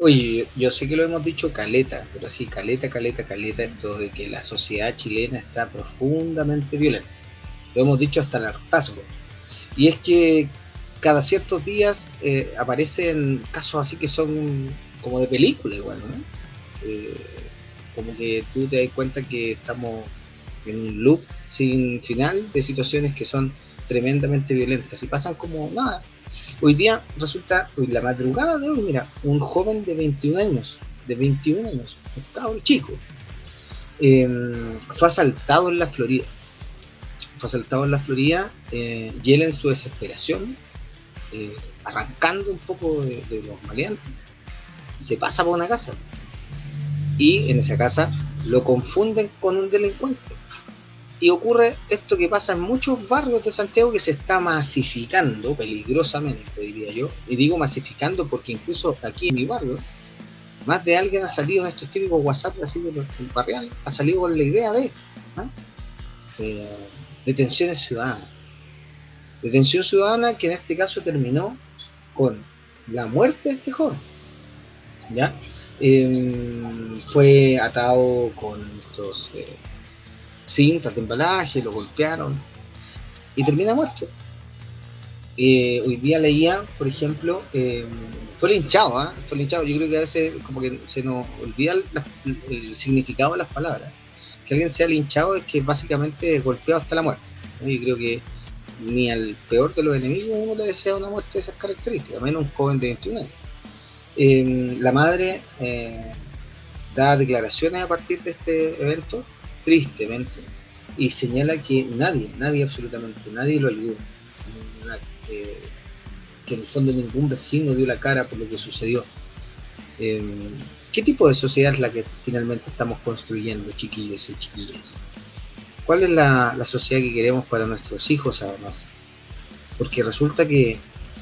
Oye, yo sé que lo hemos dicho caleta, pero sí, caleta, caleta, caleta, esto de que la sociedad chilena está profundamente violenta. Lo hemos dicho hasta el hartazgo. Y es que cada ciertos días eh, aparecen casos así que son como de película igual, ¿no? Eh, como que tú te das cuenta que estamos en un loop sin final de situaciones que son tremendamente violentas y pasan como nada. Hoy día resulta, hoy la madrugada de hoy, mira, un joven de 21 años, de 21 años, un chico, em, fue asaltado en la Florida. Fue asaltado en la Florida eh, y en su desesperación, eh, arrancando un poco de, de los maleantes, se pasa por una casa y en esa casa lo confunden con un delincuente y ocurre esto que pasa en muchos barrios de Santiago que se está masificando peligrosamente, diría yo. Y digo masificando porque incluso aquí en mi barrio, más de alguien ha salido en estos típicos WhatsApp así de barrial, ha salido con la idea de ¿ah? eh, detenciones ciudadanas. Detención ciudadana que en este caso terminó con la muerte de este joven. ¿Ya? Em, fue atado con estos eh, cintas de embalaje, lo golpearon y termina muerto. Eh, hoy día leía, por ejemplo, eh, fue linchado, ¿ah? fue linchado. Yo creo que a veces como que se nos olvida el, significado de las palabras. Que alguien sea linchado es que básicamente es golpeado hasta la muerte. Yo creo que ni al peor de los enemigos uno le desea una muerte de esas características, menos un joven de 21 años. Eh, la madre da declaraciones a partir de este evento tristemente, y señala que nadie, nadie, absolutamente nadie lo ayudó. Eh, que en el fondo ningún vecino dio la cara por lo que sucedió. Eh, ¿Qué tipo de sociedad es la que finalmente estamos construyendo, chiquillos y chiquillas? ¿Cuál es la, la sociedad que queremos para nuestros hijos además? Porque resulta que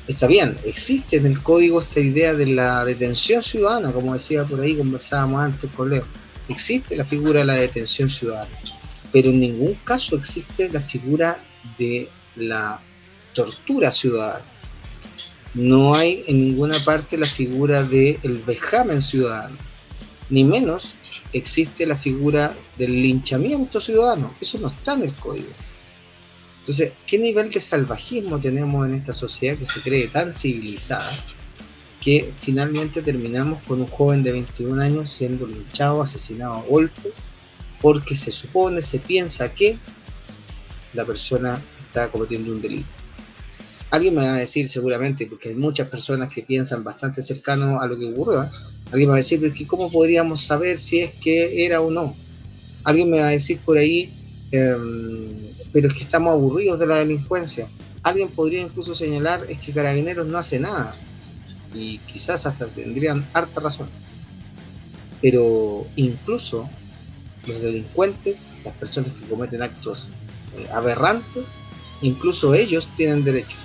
está bien, existe en el código esta idea de la detención ciudadana, como decía por ahí, conversábamos antes con Leo existe la figura de la detención ciudadana, pero en ningún caso existe la figura de la tortura ciudadana. No hay en ninguna parte la figura del el vejamen ciudadano, ni menos existe la figura del linchamiento ciudadano. Eso no está en el código. Entonces, ¿qué nivel de salvajismo tenemos en esta sociedad que se cree tan civilizada? Que finalmente terminamos con un joven de 21 años siendo linchado, asesinado a golpes, porque se supone, se piensa que la persona está cometiendo un delito. Alguien me va a decir seguramente, porque hay muchas personas que piensan bastante cercano a lo que ocurrió, ¿eh? alguien me va a decir, pero ¿cómo podríamos saber si es que era o no? Alguien me va a decir por ahí, em, pero es que estamos aburridos de la delincuencia. Alguien podría incluso señalar, es que Carabineros no hace nada y quizás hasta tendrían harta razón. Pero incluso los delincuentes, las personas que cometen actos eh, aberrantes, incluso ellos tienen derechos.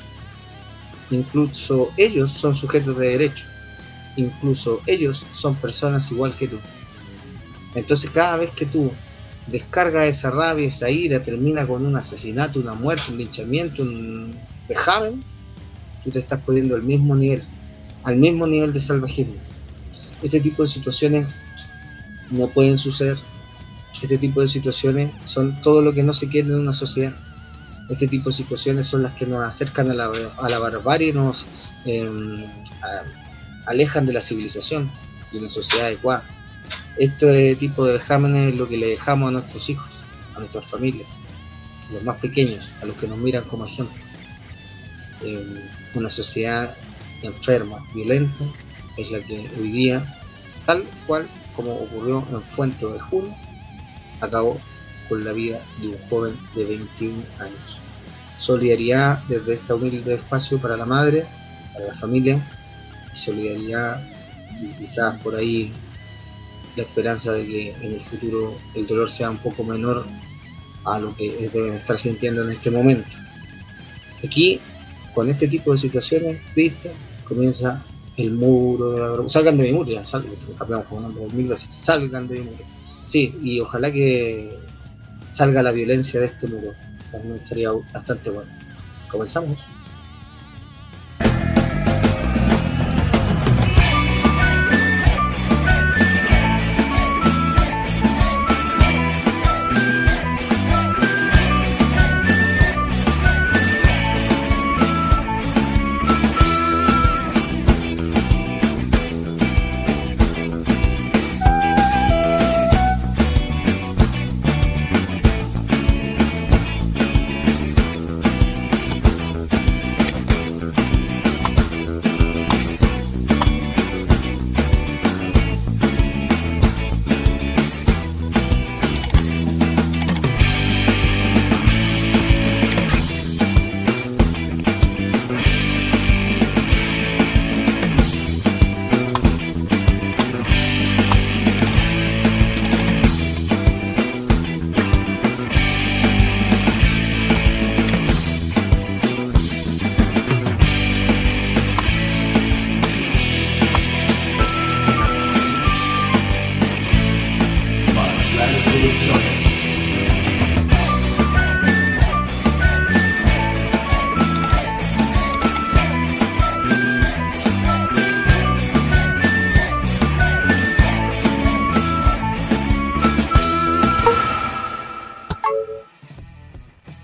Incluso ellos son sujetos de derecho. Incluso ellos son personas igual que tú. Entonces cada vez que tú descargas esa rabia, esa ira, termina con un asesinato, una muerte, un linchamiento, un vejamen, tú te estás poniendo al mismo nivel al mismo nivel de salvajismo. Este tipo de situaciones no pueden suceder. Este tipo de situaciones son todo lo que no se quiere en una sociedad. Este tipo de situaciones son las que nos acercan a la, a la barbarie nos em, alejan de la civilización y una sociedad adecuada. Este tipo de vejámenes es lo que le dejamos a nuestros hijos, a nuestras familias, a los más pequeños, a los que nos miran como ejemplo. Em, una sociedad enferma, violenta, es la que hoy día, tal cual como ocurrió en Fuente de Junio, acabó con la vida de un joven de 21 años. Solidaridad desde este humilde espacio para la madre, para la familia, solidaridad y quizás por ahí la esperanza de que en el futuro el dolor sea un poco menor a lo que deben estar sintiendo en este momento. Aquí, con este tipo de situaciones tristes, comienza el muro de la Salgan de mi muro, ya, salgan, cambiamos como nombre mil veces, salgan de mi muro. Sí, y ojalá que salga la violencia de este muro. También estaría bastante bueno. Comenzamos.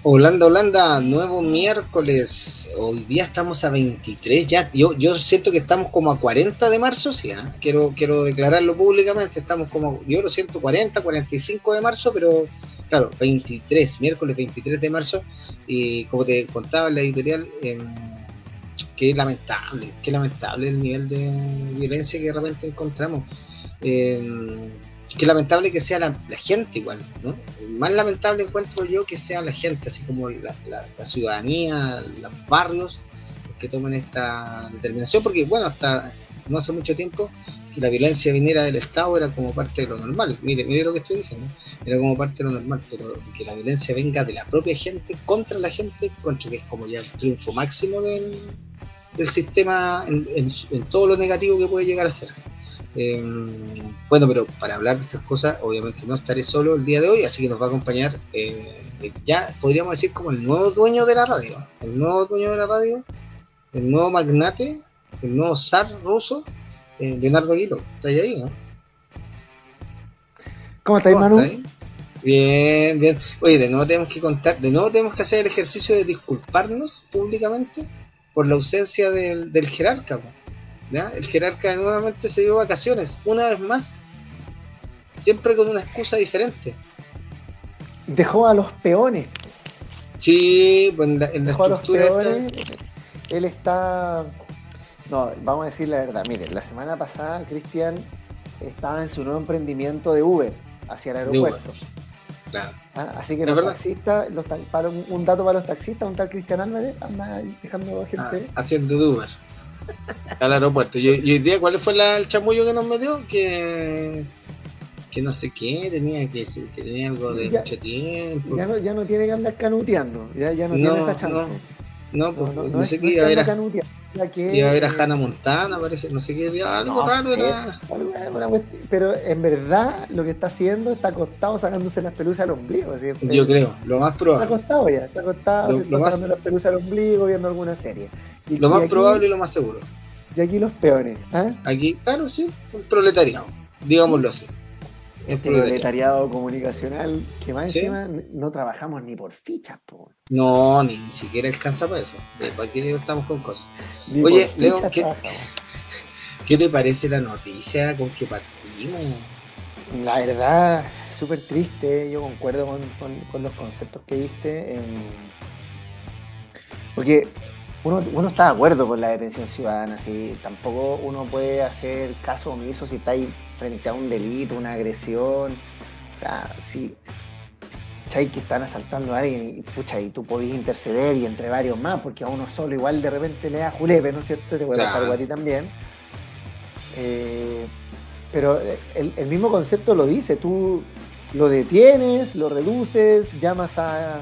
Holanda, Holanda, nuevo miércoles. Hoy día estamos a 23 ya. Yo, yo siento que estamos como a 40 de marzo, sí. ¿eh? Quiero, quiero declararlo públicamente. Estamos como, yo lo siento 40, 45 de marzo, pero claro, 23, miércoles 23 de marzo. Y como te contaba en la editorial, eh, que lamentable, qué lamentable el nivel de violencia que de repente encontramos. Eh, Qué lamentable que sea la, gente igual, ¿no? Más lamentable encuentro yo que sea la gente, así como la, ciudadanía, los barrios, los que tomen esta determinación, porque bueno, hasta no hace mucho tiempo que la violencia viniera del Estado era como parte de lo normal. Mire, mire lo que estoy diciendo, era como parte de lo normal, pero que la violencia venga de la propia gente contra la gente, encuentro que es como ya el triunfo máximo del, sistema en, en todo lo negativo que puede llegar a ser. Eh, bueno, pero para hablar de estas cosas, obviamente no estaré solo el día de hoy, así que nos va a acompañar, eh, ya podríamos decir como el nuevo dueño de la radio, el nuevo dueño de la radio, el nuevo magnate, el nuevo zar ruso, eh, Leonardo Aguilo. ¿Está ahí, no? ¿Cómo estáis, Manu? Bien, bien. Oye, de nuevo tenemos que contar, de nuevo tenemos que hacer el ejercicio de disculparnos públicamente por la ausencia del, del jerarca. El jerarca nuevamente se dio vacaciones, una vez más, siempre con una excusa diferente. Dejó a los peones. Sí, pues en la, Dejó a los peones, él está... No, vamos a decir la verdad. Miren, la semana pasada Cristian estaba en su nuevo emprendimiento de Uber hacia el aeropuerto. Claro. Ah, así que los taxistas, para un, dato para los taxistas, un tal Cristian Álvarez anda dejando gente. Ah, haciendo Uber al aeropuerto. Y, hoy día, ¿cuál fue el chamullo que nos metió? Que que no sé qué, tenía que, que tenía algo de mucho tiempo. Ya no, ya no tiene que andar canuteando, ya, ya no, tiene esa chance. No, pues, no, sé qué iba a ver iba a ver a Hannah Montana, parece, no sé qué, algo raro era. Pero en verdad lo que está haciendo está acostado sacándose las pelusas al ombligo. Yo creo, lo más probable. Está acostado ya, está acostado, se está sacando las pelusas al ombligo viendo alguna serie lo más probable y lo más seguro. Y aquí los peones. ¿ah? Aquí, claro, sí, un proletariado, digámoslo así. Este proletariado comunicacional que más encima no trabajamos ni por fichas, po. No, ni, siquiera alcanza para eso. ¿Para qué estamos con cosas? Oye, Leo, ¿qué, te parece la noticia con que partimos? La verdad, súper triste. Yo concuerdo con, los conceptos que diste. Porque uno, está de acuerdo con la detención ciudadana, ¿sí? tampoco uno puede hacer caso omiso si está ahí frente a un delito, una agresión. O sea, si hay que están asaltando a alguien y pucha, y tú podés interceder y entre varios más, porque a uno solo igual de repente le da julepe, ¿no es cierto? Te puede pasar algo a ti también. Eh, pero el, el, mismo concepto lo dice, tú lo detienes, lo reduces, llamas a,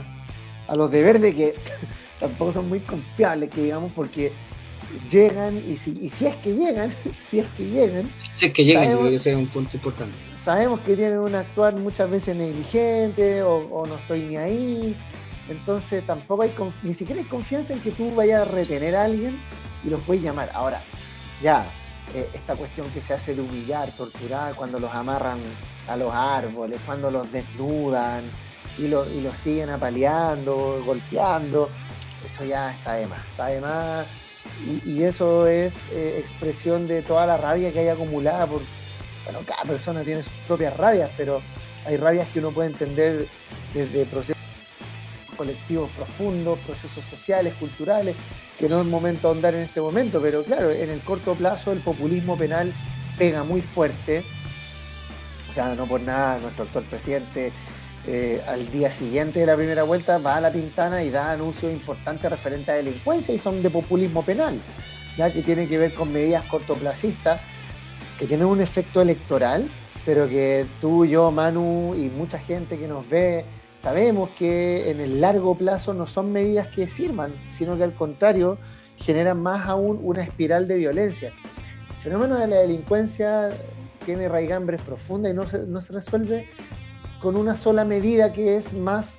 a los de verde que tampoco son muy confiables, que digamos, porque llegan y si, y si es que llegan, si es que llegan. Si es que llegan, yo creo que ese es un punto importante. Sabemos que tienen un actuar muchas veces negligente o, no estoy ni ahí. Entonces tampoco hay, ni siquiera hay confianza en que tú vayas a retener a alguien y los puedes llamar. Ahora, ya, eh, esta cuestión que se hace de humillar, torturar, cuando los amarran a los árboles, cuando los desnudan y, lo, y los siguen apaleando, golpeando eso ya está de más, está de más. Y, eso es eh, expresión de toda la rabia que hay acumulada por, bueno, cada persona tiene sus propias rabias, pero hay rabias que uno puede entender desde procesos colectivos profundos, procesos sociales, culturales, que no es momento de ahondar en este momento, pero claro, en el corto plazo el populismo penal pega muy fuerte. O sea, no por nada nuestro actual presidente eh, al día siguiente de la primera vuelta va a la pintana y da anuncios importantes referentes a delincuencia y son de populismo penal, ya que tiene que ver con medidas cortoplacistas que tienen un efecto electoral, pero que tú, yo, Manu y mucha gente que nos ve sabemos que en el largo plazo no son medidas que sirvan, sino que al contrario generan más aún una espiral de violencia. El fenómeno de la delincuencia tiene raigambres profundas y no no se resuelve con una sola medida que es más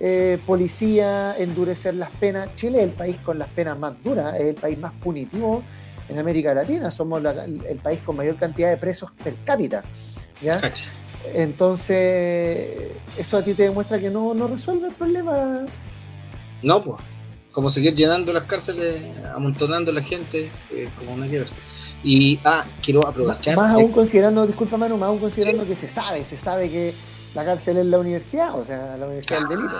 eh, policía, endurecer las penas. Chile es el país con las penas más duras, es el país más punitivo en América Latina. Somos el país con mayor cantidad de presos per cápita. ¿ya? Entonces, eso a ti te demuestra que no, no resuelve el problema No, pues. Como seguir llenando las cárceles, amontonando a la gente, eh, como una guerra. Y, ah, quiero aprovechar. Más, aún considerando, disculpa Manu, más aún considerando que se sabe, se sabe que la cárcel es la universidad, o sea, la universidad del delito.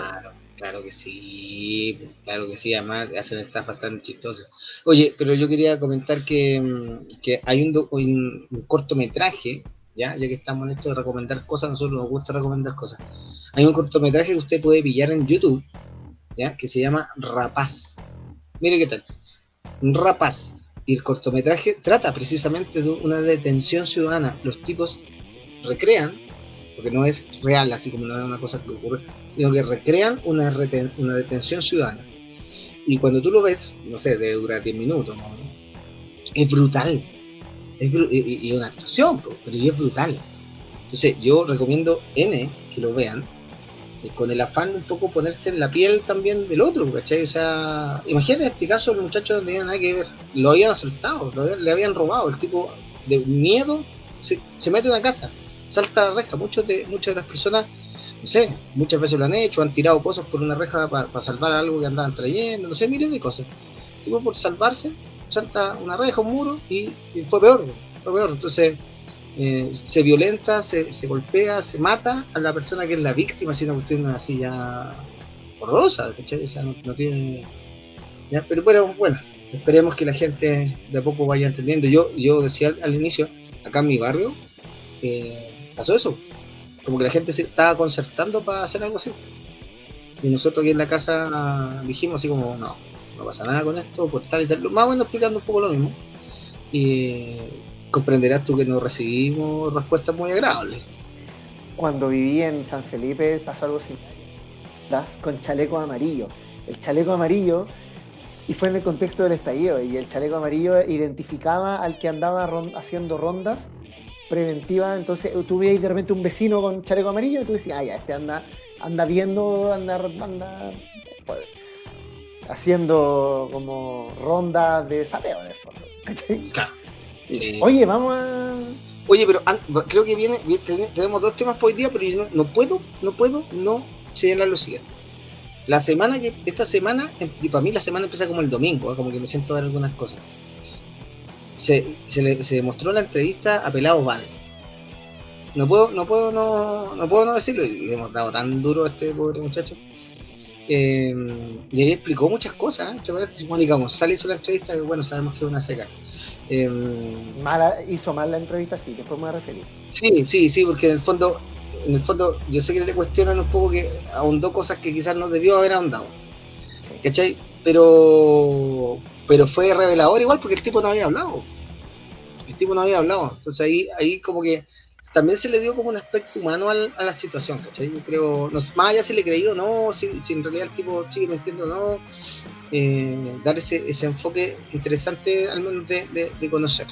Claro que sí, claro que sí, además hacen estafas tan chistosas. Oye, pero yo quería comentar que, mm, hay un, un, cortometraje, ¿ya? ya que estamos en esto de recomendar cosas, nosotros nos gusta recomendar cosas. Hay un cortometraje que usted puede pillar en YouTube, ¿ya? que se llama Rapaz. Mire qué tal. Rapaz. Y el cortometraje trata precisamente de una detención ciudadana. Los tipos recrean porque no es real, así como no es una cosa que ocurre, sino que recrean una, una detención ciudadana. Y cuando tú lo ves, no sé, debe durar 10 minutos, es brutal. Es y, una actuación, pero es brutal. Entonces, yo recomiendo N que lo vean, eh, con el afán de un poco ponerse en la piel también del otro, ¿cachai? O sea, imagínate en este caso, los muchachos no tenían nada que ver, lo habían asaltado, le habían robado, el tipo de miedo se, se mete en una casa salta la reja. Muchos de, muchas de las personas, no sé, muchas veces lo han hecho, han tirado cosas por una reja para salvar algo que andaban trayendo, no sé, miles de cosas. Tipo por salvarse, salta una reja, un muro y, fue peor, fue peor. Entonces eh, se violenta, se, se, golpea, se mata a la persona que es la víctima, si una cuestión así ya horrorosa, ¿cachai? O sea, no, tiene... Pero bueno, bueno, esperemos que la gente de a poco vaya entendiendo. Yo, yo decía al, inicio, acá en mi barrio, eh, pasó eso. Como que la gente se estaba concertando para hacer algo así. Y nosotros aquí en la casa dijimos así como, no, no pasa nada con esto, por tal y tal. Más o menos explicando un poco lo mismo. Y comprenderás tú que no recibimos respuestas muy agradables. Cuando viví en San Felipe pasó algo similar con chaleco amarillo. El chaleco amarillo, y fue en el contexto del estallido, y el chaleco amarillo identificaba al que andaba haciendo rondas preventiva. Entonces tú veías de repente un vecino con chaleco amarillo y tú decías, ah, ya, este anda, anda viendo, anda, anda pues, haciendo como rondas de sapeo en el fondo. Claro. Oye, vamos a. Oye, pero creo que viene, tenemos dos temas por hoy día, pero yo no, puedo, no puedo no señalar lo siguiente. La semana, esta semana, y para mí la semana empieza como el domingo, ¿eh? como que me siento a ver algunas cosas se, se, le, se demostró la entrevista a Pelado Bade. No puedo, no puedo no, no puedo no decirlo, y hemos dado tan duro a este pobre muchacho. Eh, y él explicó muchas cosas, ¿eh? Mónica González hizo la entrevista, que bueno, sabemos que es una seca. Eh, Mala, hizo mal la entrevista, sí, después me voy a referir. Sí, sí, sí, porque en el fondo, en el fondo, yo sé que le cuestionan un poco que ahondó cosas que quizás no debió haber ahondado. ¿Cachai? Pero pero fue revelador igual porque el tipo no había hablado. El tipo no había hablado. Entonces ahí, ahí como que también se le dio como un aspecto humano a la situación, ¿cachai? Yo creo, no, más allá si le creí o no, si, en realidad el tipo sigue mintiendo o no, eh, dar ese, ese enfoque interesante al menos de, de, conocer.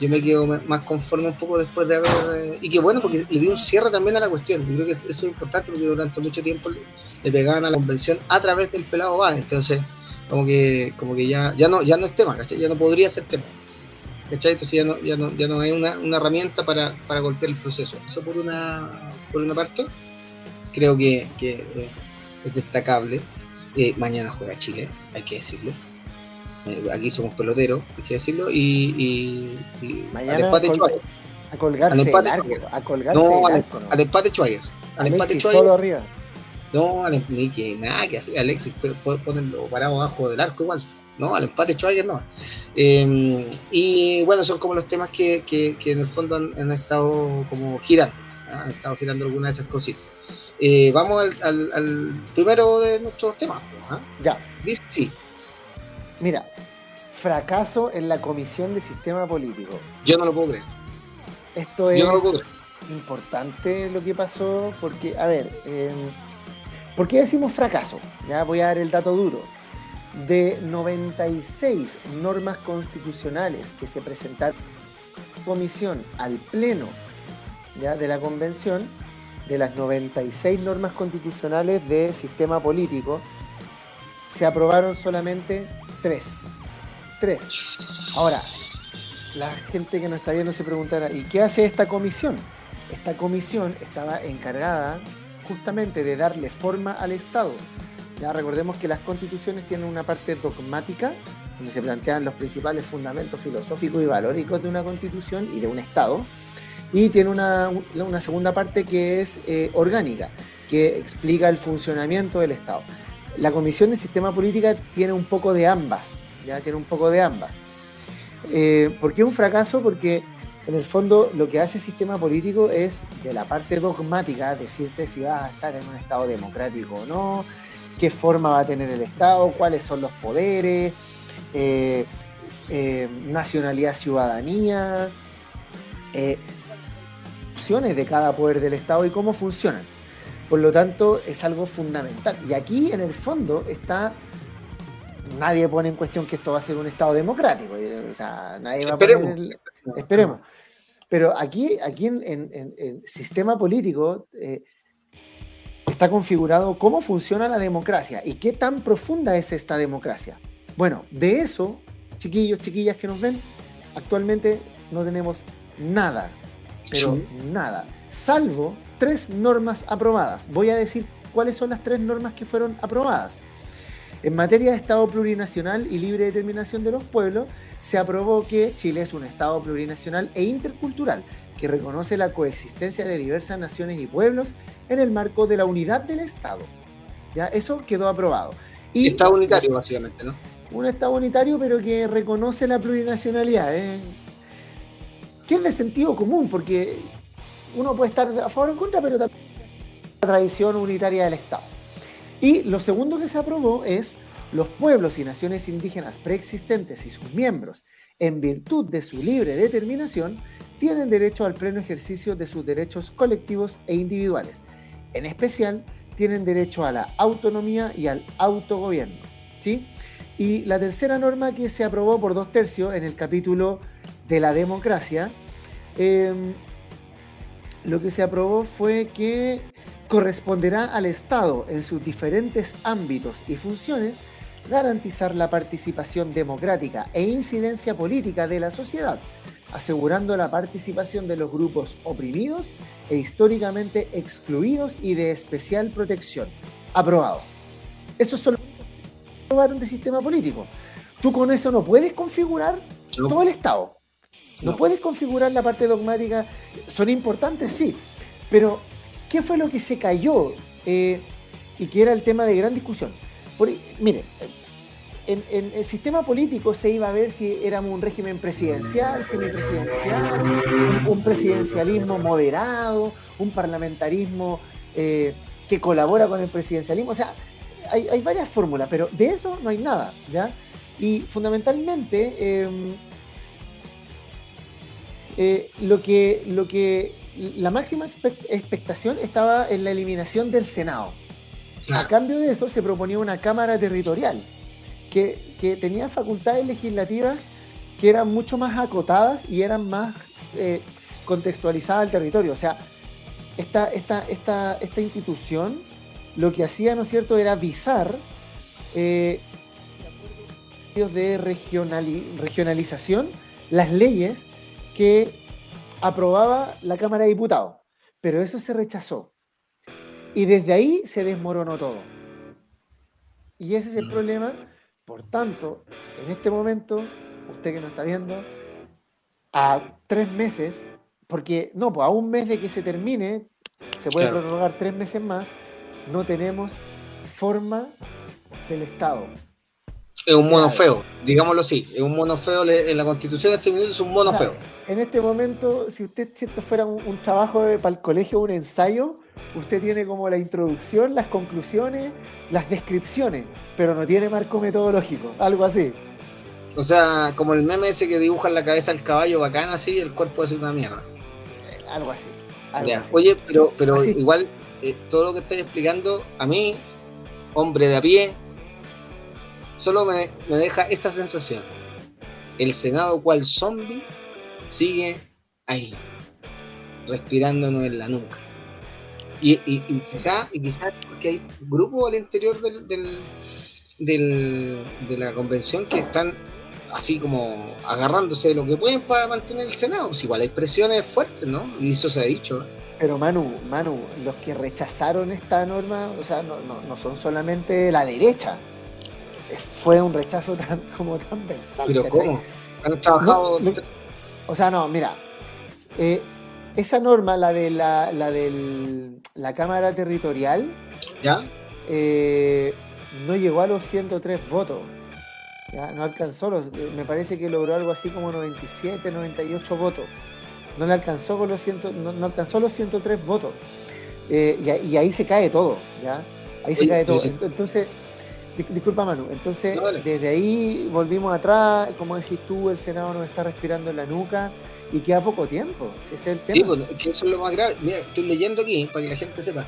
Yo me quedo más conforme un poco después de haber... Eh, y que bueno, porque le dio un cierre también a la cuestión. Yo creo que eso es importante porque durante mucho tiempo le, le pegaban a la convención a través del pelado va. Entonces como que, como que ya, ya no, ya no es tema, ¿cachai? Ya no podría ser tema. ¿Cachai? Entonces ya no, ya no, ya no es una, una herramienta para, para, golpear el proceso. Eso por una, por una parte, creo que, que eh, es destacable. Eh, mañana juega Chile, hay que decirlo. Eh, aquí somos peloteros, hay que decirlo. Y, y, mañana al empate col a colgarse al empate, a colgarse no, al, al, empate Schwager. Al empate Schwager. solo arriba. No, ni que nada que hacer, Alexis, puede ponerlo parado abajo del arco igual. No, al empate Schweiger no. Em, y bueno, son como los temas que, que, en el fondo han, estado como girando. ¿ah? Han estado girando algunas de esas cositas. Eh, vamos al, al, primero de nuestros temas. ¿ah? Ya. Sí. Mira, fracaso en la comisión de sistema político. Yo no lo puedo creer. Esto es importante lo que pasó porque, a ver, eh, ¿Por qué decimos fracaso? Ya voy a dar el dato duro. De 96 normas constitucionales que se presentaron en comisión al pleno ¿ya? de la convención, de las 96 normas constitucionales de sistema político, se aprobaron solamente 3. 3. Ahora, la gente que nos está viendo se preguntará, ¿y qué hace esta comisión? Esta comisión estaba encargada justamente de darle forma al Estado, Ya recordemos que las constituciones tienen una parte dogmática, donde se plantean los principales fundamentos filosóficos y valóricos de una constitución y de un Estado, y tiene una, segunda parte que es eh, orgánica, que explica el funcionamiento del Estado. La Comisión de Sistema Política tiene un poco de ambas, ya tiene un poco de ambas. Eh, ¿Por qué un fracaso? Porque en el fondo lo que hace el sistema político es de la parte dogmática decirte si vas a estar en un Estado democrático o no, qué forma va a tener el Estado, cuáles son los poderes, eh, eh, nacionalidad, ciudadanía, opciones de cada poder del Estado y cómo funcionan. Por lo tanto, es algo fundamental. Y aquí, en el fondo, está. Nadie pone en cuestión que esto va a ser un Estado democrático. O sea, nadie va a poner. Esperemos. Pero aquí, aquí en, el sistema político eh, está configurado cómo funciona la democracia y qué tan profunda es esta democracia. Bueno, de eso, chiquillos, chiquillas que nos ven, actualmente no tenemos nada, pero nada, salvo tres normas aprobadas. Voy a decir cuáles son las tres normas que fueron aprobadas. En materia de Estado plurinacional y libre determinación de los pueblos, se aprobó que Chile es un Estado plurinacional e intercultural que reconoce la coexistencia de diversas naciones y pueblos en el marco de la unidad del Estado. ¿Ya? Eso quedó aprobado. Y Estado unitario, básicamente, ¿no? Un Estado unitario, pero que reconoce la plurinacionalidad. ¿eh? Que es de sentido común, porque uno puede estar a favor o en contra, pero también la tradición unitaria del Estado. Y lo segundo que se aprobó es los pueblos y naciones indígenas preexistentes y sus miembros, en virtud de su libre determinación, tienen derecho al pleno ejercicio de sus derechos colectivos e individuales. En especial, tienen derecho a la autonomía y al autogobierno. ¿sí? Y la tercera norma que se aprobó por dos tercios en el capítulo de la democracia eh, lo que se aprobó fue que corresponderá al Estado en sus diferentes ámbitos y funciones garantizar la participación democrática e incidencia política de la sociedad, asegurando la participación de los grupos oprimidos e históricamente excluidos y de especial protección. Aprobado. Eso son los de sistema político. Tú con eso no puedes configurar todo el Estado. No, puedes configurar la parte dogmática. Son importantes, sí. Pero, ¿qué fue lo que se cayó? Eh, y que era el tema de gran discusión. mire, en, el sistema político se iba a ver si éramos un régimen presidencial, semipresidencial, un presidencialismo moderado, un parlamentarismo eh, que colabora con el presidencialismo. O sea, hay, varias fórmulas, pero de eso no hay nada, ¿ya? Y fundamentalmente, em, eh, lo, que, lo que la máxima expectación estaba en la eliminación del Senado. A cambio de eso se proponía una Cámara Territorial que, tenía facultades legislativas que eran mucho más acotadas y eran más eh, contextualizadas al territorio. O sea, esta, esta, esta, esta institución lo que hacía, ¿no es cierto?, era visar eh, de regionalización las leyes que aprobaba la Cámara de Diputados, pero eso se rechazó. Y desde ahí se desmoronó todo. Y ese es el mm. problema. Por tanto, en este momento, usted que nos está viendo, a tres meses, porque no, pues a un mes de que se termine, se puede prorrogar tres meses más, no tenemos forma del Estado es un mono feo, digámoslo así, es un mono feo en la constitución de este minuto es un mono feo. En este momento, si usted si esto fuera un, trabajo para el colegio, un ensayo, usted tiene como la introducción, las conclusiones, las descripciones, pero no tiene marco metodológico, algo así. O sea, como el meme ese que dibuja en la cabeza el caballo bacán así, el cuerpo es una mierda. Eh, algo así. Oye, pero, pero igual, eh, todo lo que estáis explicando, a mí, hombre de a pie, solo me, deja esta sensación. El Senado cual zombie sigue ahí, respirándonos en la nuca. Y, y, y quizá, y porque hay grupos al interior del, de la convención que están así como agarrándose de lo que pueden para mantener el Senado. Pues igual hay presiones fuertes, ¿no? Y eso se ha dicho. Pero Manu, Manu, los que rechazaron esta norma, o sea, no, no, son solamente la derecha. Fue un rechazo tan, como transversal. ¿Pero cómo? ¿Han trabajado...? o sea, no, mira. Eh, esa norma, la de la, la, del, la Cámara Territorial, ¿Ya? Eh, no llegó a los 103 votos. No alcanzó, los, me parece que logró algo así como 97, 98 votos. No le alcanzó con los no, alcanzó los 103 votos. Eh, y, ahí se cae todo, ¿ya? Ahí se cae todo. Entonces, disculpa Manu, entonces desde ahí volvimos atrás, como decís tú, el Senado nos está respirando en la nuca y queda poco tiempo, ese es el tema. Sí, pues, que eso es lo más grave. Mira, estoy leyendo aquí para que la gente sepa.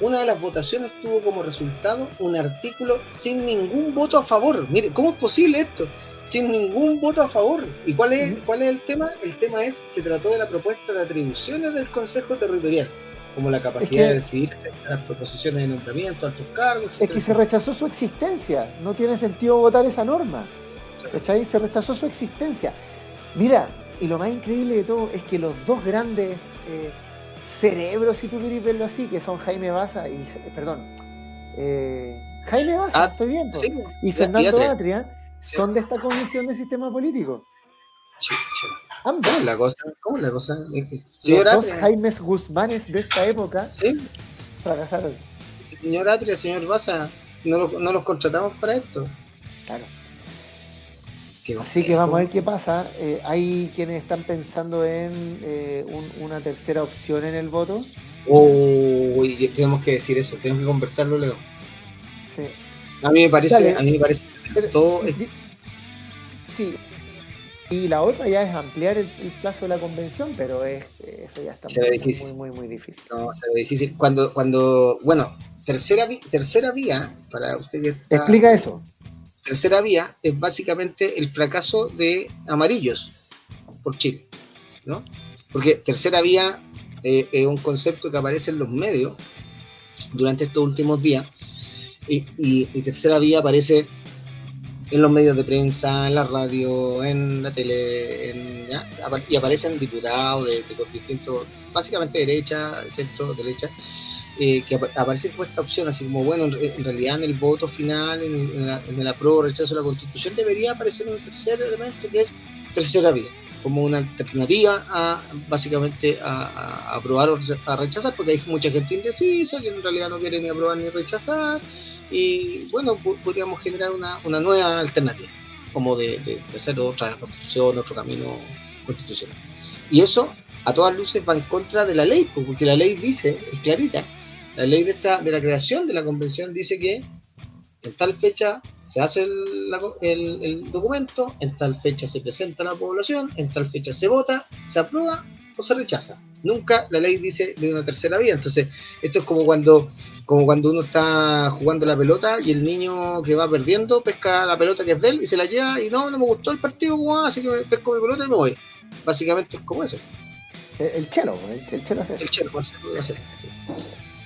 Una de las votaciones tuvo como resultado un artículo sin ningún voto a favor. Mire, ¿cómo es posible esto? Sin ningún voto a favor. ¿Y cuál es, cuál es el tema? El tema es, se trató de la propuesta de atribuciones del Consejo Territorial, como la capacidad de decidir las proposiciones de nombramiento, altos cargos. Es que se rechazó su existencia. No tiene sentido votar esa norma. ¿Cachai? Se rechazó su existencia. Mira, y lo más increíble de todo es que los dos grandes eh, cerebros, si tú quieres verlo así, que son Jaime Baza y, perdón, eh, Jaime Baza, ah, estoy bien, y Fernando Atria, son de esta comisión de sistema político. ¿Cómo es la cosa? ¿Cómo es la cosa? Los dos Jaimes Guzmanes de esta época fracasaron. Señor Atria, señor Baza, no, no los contratamos para esto. Claro. Así que vamos a ver qué pasa. Eh, hay quienes están pensando en eh, una tercera opción en el voto. Uy, tenemos que decir eso, tenemos que conversarlo. Sí. A mí me parece, a mí me parece todo. Sí. Y la otra ya es ampliar el, plazo de la convención, pero es, eso ya está muy, muy, muy, difícil. No, se ve difícil. Cuando, cuando, bueno, tercera, tercera vía, para usted que Explica eso tercera vía es básicamente el fracaso de amarillos por Chile, ¿no? Porque tercera vía eh, es un concepto que aparece en los medios durante estos últimos días y, tercera vía aparece en los medios de prensa, en la radio, en la tele, y aparecen diputados de, de distintos, básicamente derecha, centro, derecha, eh, que aparece con esta opción, así como, bueno, en, realidad en el voto final, en, la, en o rechazo de la constitución, debería aparecer un tercer elemento que es tercera vía, como una alternativa a básicamente a, aprobar o a rechazar, porque hay mucha gente indecisa que en realidad no quiere ni aprobar ni rechazar, y bueno, podríamos generar una, una nueva alternativa, como de, hacer otra constitución, otro camino constitucional. Y eso a todas luces va en contra de la ley, porque la ley dice, es clarita, la ley de, esta, de la creación de la convención dice que en tal fecha se hace el, documento, en tal fecha se presenta a la población, en tal fecha se vota, se aprueba o se rechaza. Nunca la ley dice de una tercera vía. Entonces, esto es como cuando, como cuando uno está jugando la pelota y el niño que va perdiendo pesca la pelota que es de él y se la lleva y no, no me gustó el partido como así que me pesco mi pelota y me voy. Básicamente es como eso. El, chelo, el, chelo hace El chelo hace,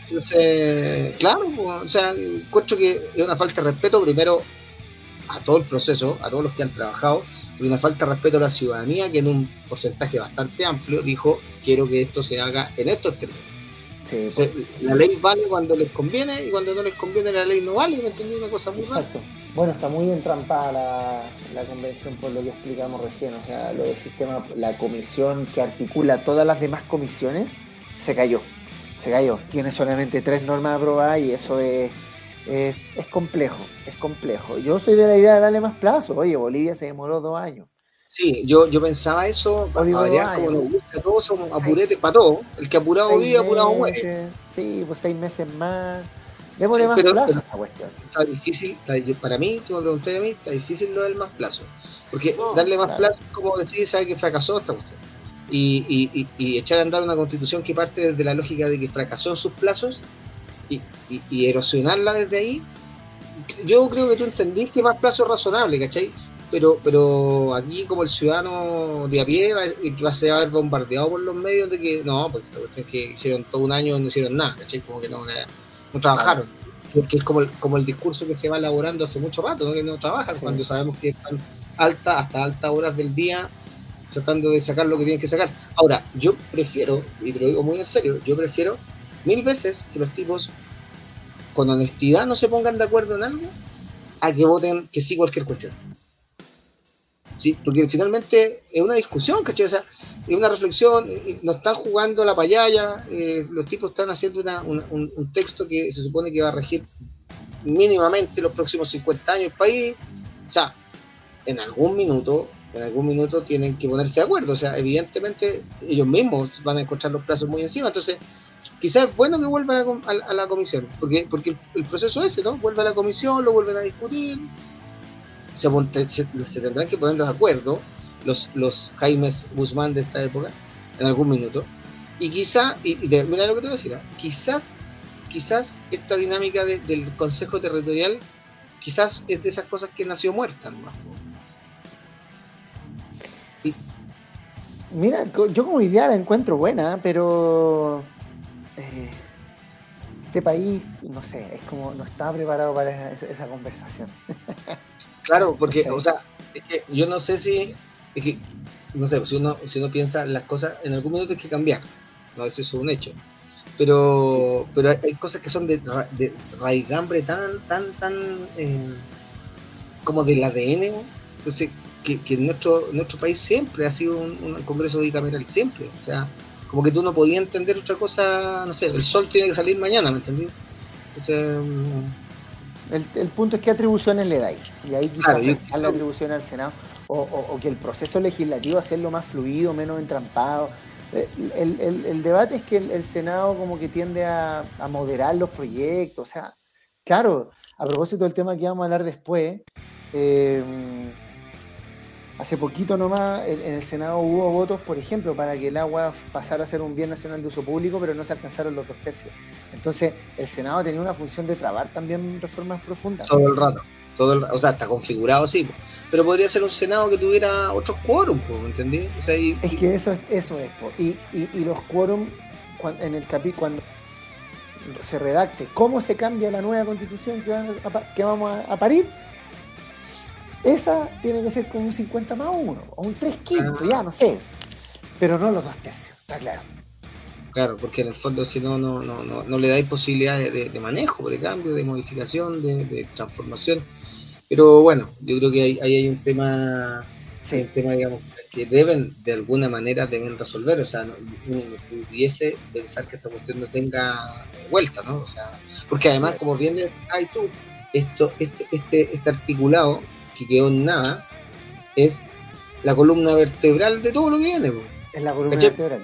entonces, claro, o sea, encuentro que es una falta de respeto primero a todo el proceso, a todos los que han trabajado, y una falta de respeto a la ciudadanía que en un porcentaje bastante amplio dijo, quiero que esto se haga en estos términos. Pues. La ley vale cuando les conviene y cuando no les conviene la ley no vale, ¿me entendí? Una cosa muy Exacto. Bueno, está muy entrampada la, la, convención por lo que explicamos recién, o sea, lo del sistema, la comisión que articula todas las demás comisiones se cayó se cayó. Tiene solamente tres normas aprobadas y eso es, es, complejo, es complejo. Yo soy de la idea de darle más plazo. Oye, Bolivia se demoró dos años. Sí, yo, yo pensaba eso, para variar como nos gusta, todos somos apuretes para todo. El que apurado vive, apurado muere. Sí, pues seis meses más. Démosle más plazo a esta cuestión. Está difícil, para mí, tú me pregunté a mí, está difícil lo del más plazo. Porque darle más plazo es como decir, sabe que fracasó esta cuestión y, echar a andar una constitución que parte desde la lógica de que fracasó en sus plazos y, erosionarla desde ahí, yo creo que tú entendís que más plazo es razonable, ¿cachai? Pero, pero aquí como el ciudadano de a pie va, va a ser bombardeado por los medios de que no, pues es que hicieron todo un año y no hicieron nada, ¿cachai? Como que no, no trabajaron. Porque es como el, como el discurso que se va elaborando hace mucho rato, que no trabajan, cuando sabemos que están alta, hasta altas horas del día tratando de sacar lo que tienen que sacar. Ahora, yo prefiero, y te lo digo muy en serio, yo prefiero mil veces que los tipos con honestidad no se pongan de acuerdo en algo a que voten que sí cualquier cuestión. ¿Sí? Porque finalmente es una discusión, ¿cachai? O sea, es una reflexión, eh, eh, no están jugando la payaya, eh, los tipos están haciendo un, un, texto que se supone que va a regir mínimamente los próximos 50 años el país. O sea, en algún minuto, en algún minuto tienen que ponerse de acuerdo. O sea, evidentemente ellos mismos van a encontrar los plazos muy encima. Entonces, quizás es bueno que vuelvan a, la comisión, porque, porque el, proceso es ese, ¿no? Vuelve a la comisión, lo vuelven a discutir, se, se, tendrán que poner de acuerdo los, los Jaimes Guzmán de esta época, en algún minuto. Y quizá, y, mira lo que te voy a decir, ¿eh? quizás, quizás esta dinámica del Consejo Territorial, quizás es de esas cosas que nació muerta, ¿no? Mira, yo como idea la encuentro buena, pero eh, este país, no sé, es como no está preparado para esa, conversación. Claro, porque, o sea, es que yo no sé si, es que, no sé, si uno, si uno piensa las cosas, en algún momento hay que cambiar, no eso es un hecho. Pero, pero hay cosas que son de, de raigambre tan, tan, tan, eh, como del ADN, entonces que, que nuestro, nuestro país siempre ha sido un, congreso bicameral, siempre. O sea, como que tú no podías entender otra cosa, no sé, el sol tiene que salir mañana, ¿me entendí? Mm, el, el, punto es qué atribuciones le dais. Y ahí quizás claro, la atribución al Senado, o, o, que el proceso legislativo hacerlo más fluido, menos entrampado. El, el, el debate es que el, Senado como que tiende a, a moderar los proyectos, o sea, claro, a propósito del tema que vamos a hablar después, eh, Hace poquito nomás en el Senado hubo votos, por ejemplo, para que el agua pasara a ser un bien nacional de uso público, pero no se alcanzaron los dos tercios. Entonces, el Senado tenía una función de trabar también reformas profundas. Todo el rato, todo el, o sea, está configurado así, pero podría ser un Senado que tuviera otros quórum, ¿me entendí? es que eso, eso es, y, y, los quórum en el capítulo, cuando se redacte cómo se cambia la nueva constitución que, vamos a parir, esa tiene que ser con un 50 más 1, o un 3 quintos, ya no sé. Pero no los dos tercios, está claro. Claro, porque en el fondo si no, no, no, no, le dais posibilidades de, manejo, de cambio, de modificación, de, transformación. Pero bueno, yo creo que ahí, hay un tema, un tema, digamos, que deben, de alguna manera, deben resolver. O sea, uno no pudiese pensar que esta cuestión no tenga vuelta, ¿no? O sea, porque además, como bien hay tú, esto, este, este, este articulado que quedó en nada, es la columna vertebral de todo lo que viene. Es la columna vertebral.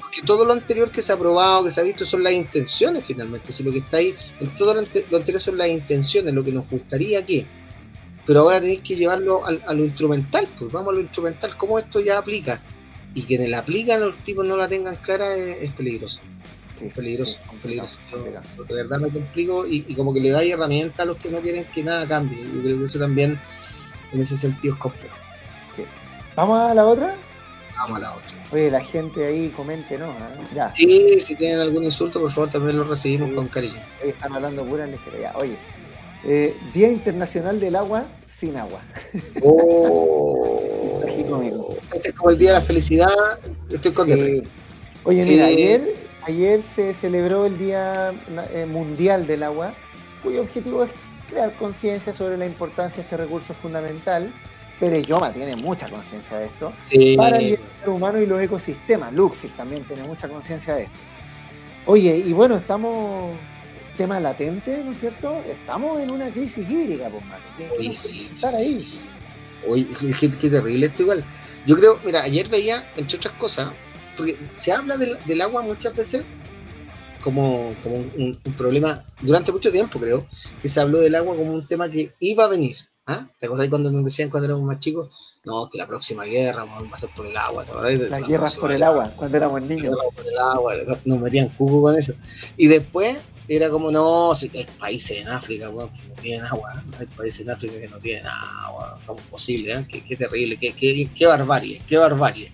Porque todo lo anterior que se ha aprobado, que se ha visto, son las intenciones finalmente. Si lo que está ahí, en todo lo, anterior son las intenciones, lo que nos gustaría que. Pero ahora tenéis que llevarlo a lo instrumental, pues vamos a lo instrumental, cómo esto ya aplica. Y que en el aplica los tipos no la tengan clara es, peligroso. es peligroso, peligroso. de verdad me complico y, y, como que le da herramientas a los que no quieren que nada cambie. Y creo que eso también en ese sentido es complejo. ¿Vamos a la otra? Vamos a la otra. Oye, la gente ahí comente, ¿no? Ya. Sí, si tienen algún insulto, por favor, también lo recibimos con cariño. Están hablando pura necesidad. Oye, eh, Día Internacional del Agua sin agua. Oh, este es como el Día de la Felicidad. Estoy contento. Oye, mira, ayer, ayer se celebró el Día eh, Mundial del Agua, cuyo objetivo es crear conciencia sobre la importancia de este recurso fundamental. Pérez Yoma tiene mucha conciencia de esto. Para el bienestar humano y los ecosistemas. Luxis también tiene mucha conciencia de esto. Oye, y bueno, estamos. Tema latente, ¿no es cierto? Estamos en una crisis hídrica, pues, mano. sí. Estar ahí. Oye, qué, terrible esto igual. Yo creo, mira, ayer veía, entre otras cosas, porque se habla del, del agua muchas veces como, como un, problema durante mucho tiempo, creo, que se habló del agua como un tema que iba a venir. ¿ah? ¿Te acordás cuando nos decían cuando éramos más chicos? No, que la próxima guerra va a ser por el agua. ¿te Las guerras por el agua, cuando éramos niños. Por el agua, nos metían cubo con eso. Y después era como, no, si hay países en África que no tienen agua, hay países en África que no tienen agua, ¿cómo es posible? ¿eh? Qué, qué, terrible, qué, qué, qué barbarie, qué barbarie.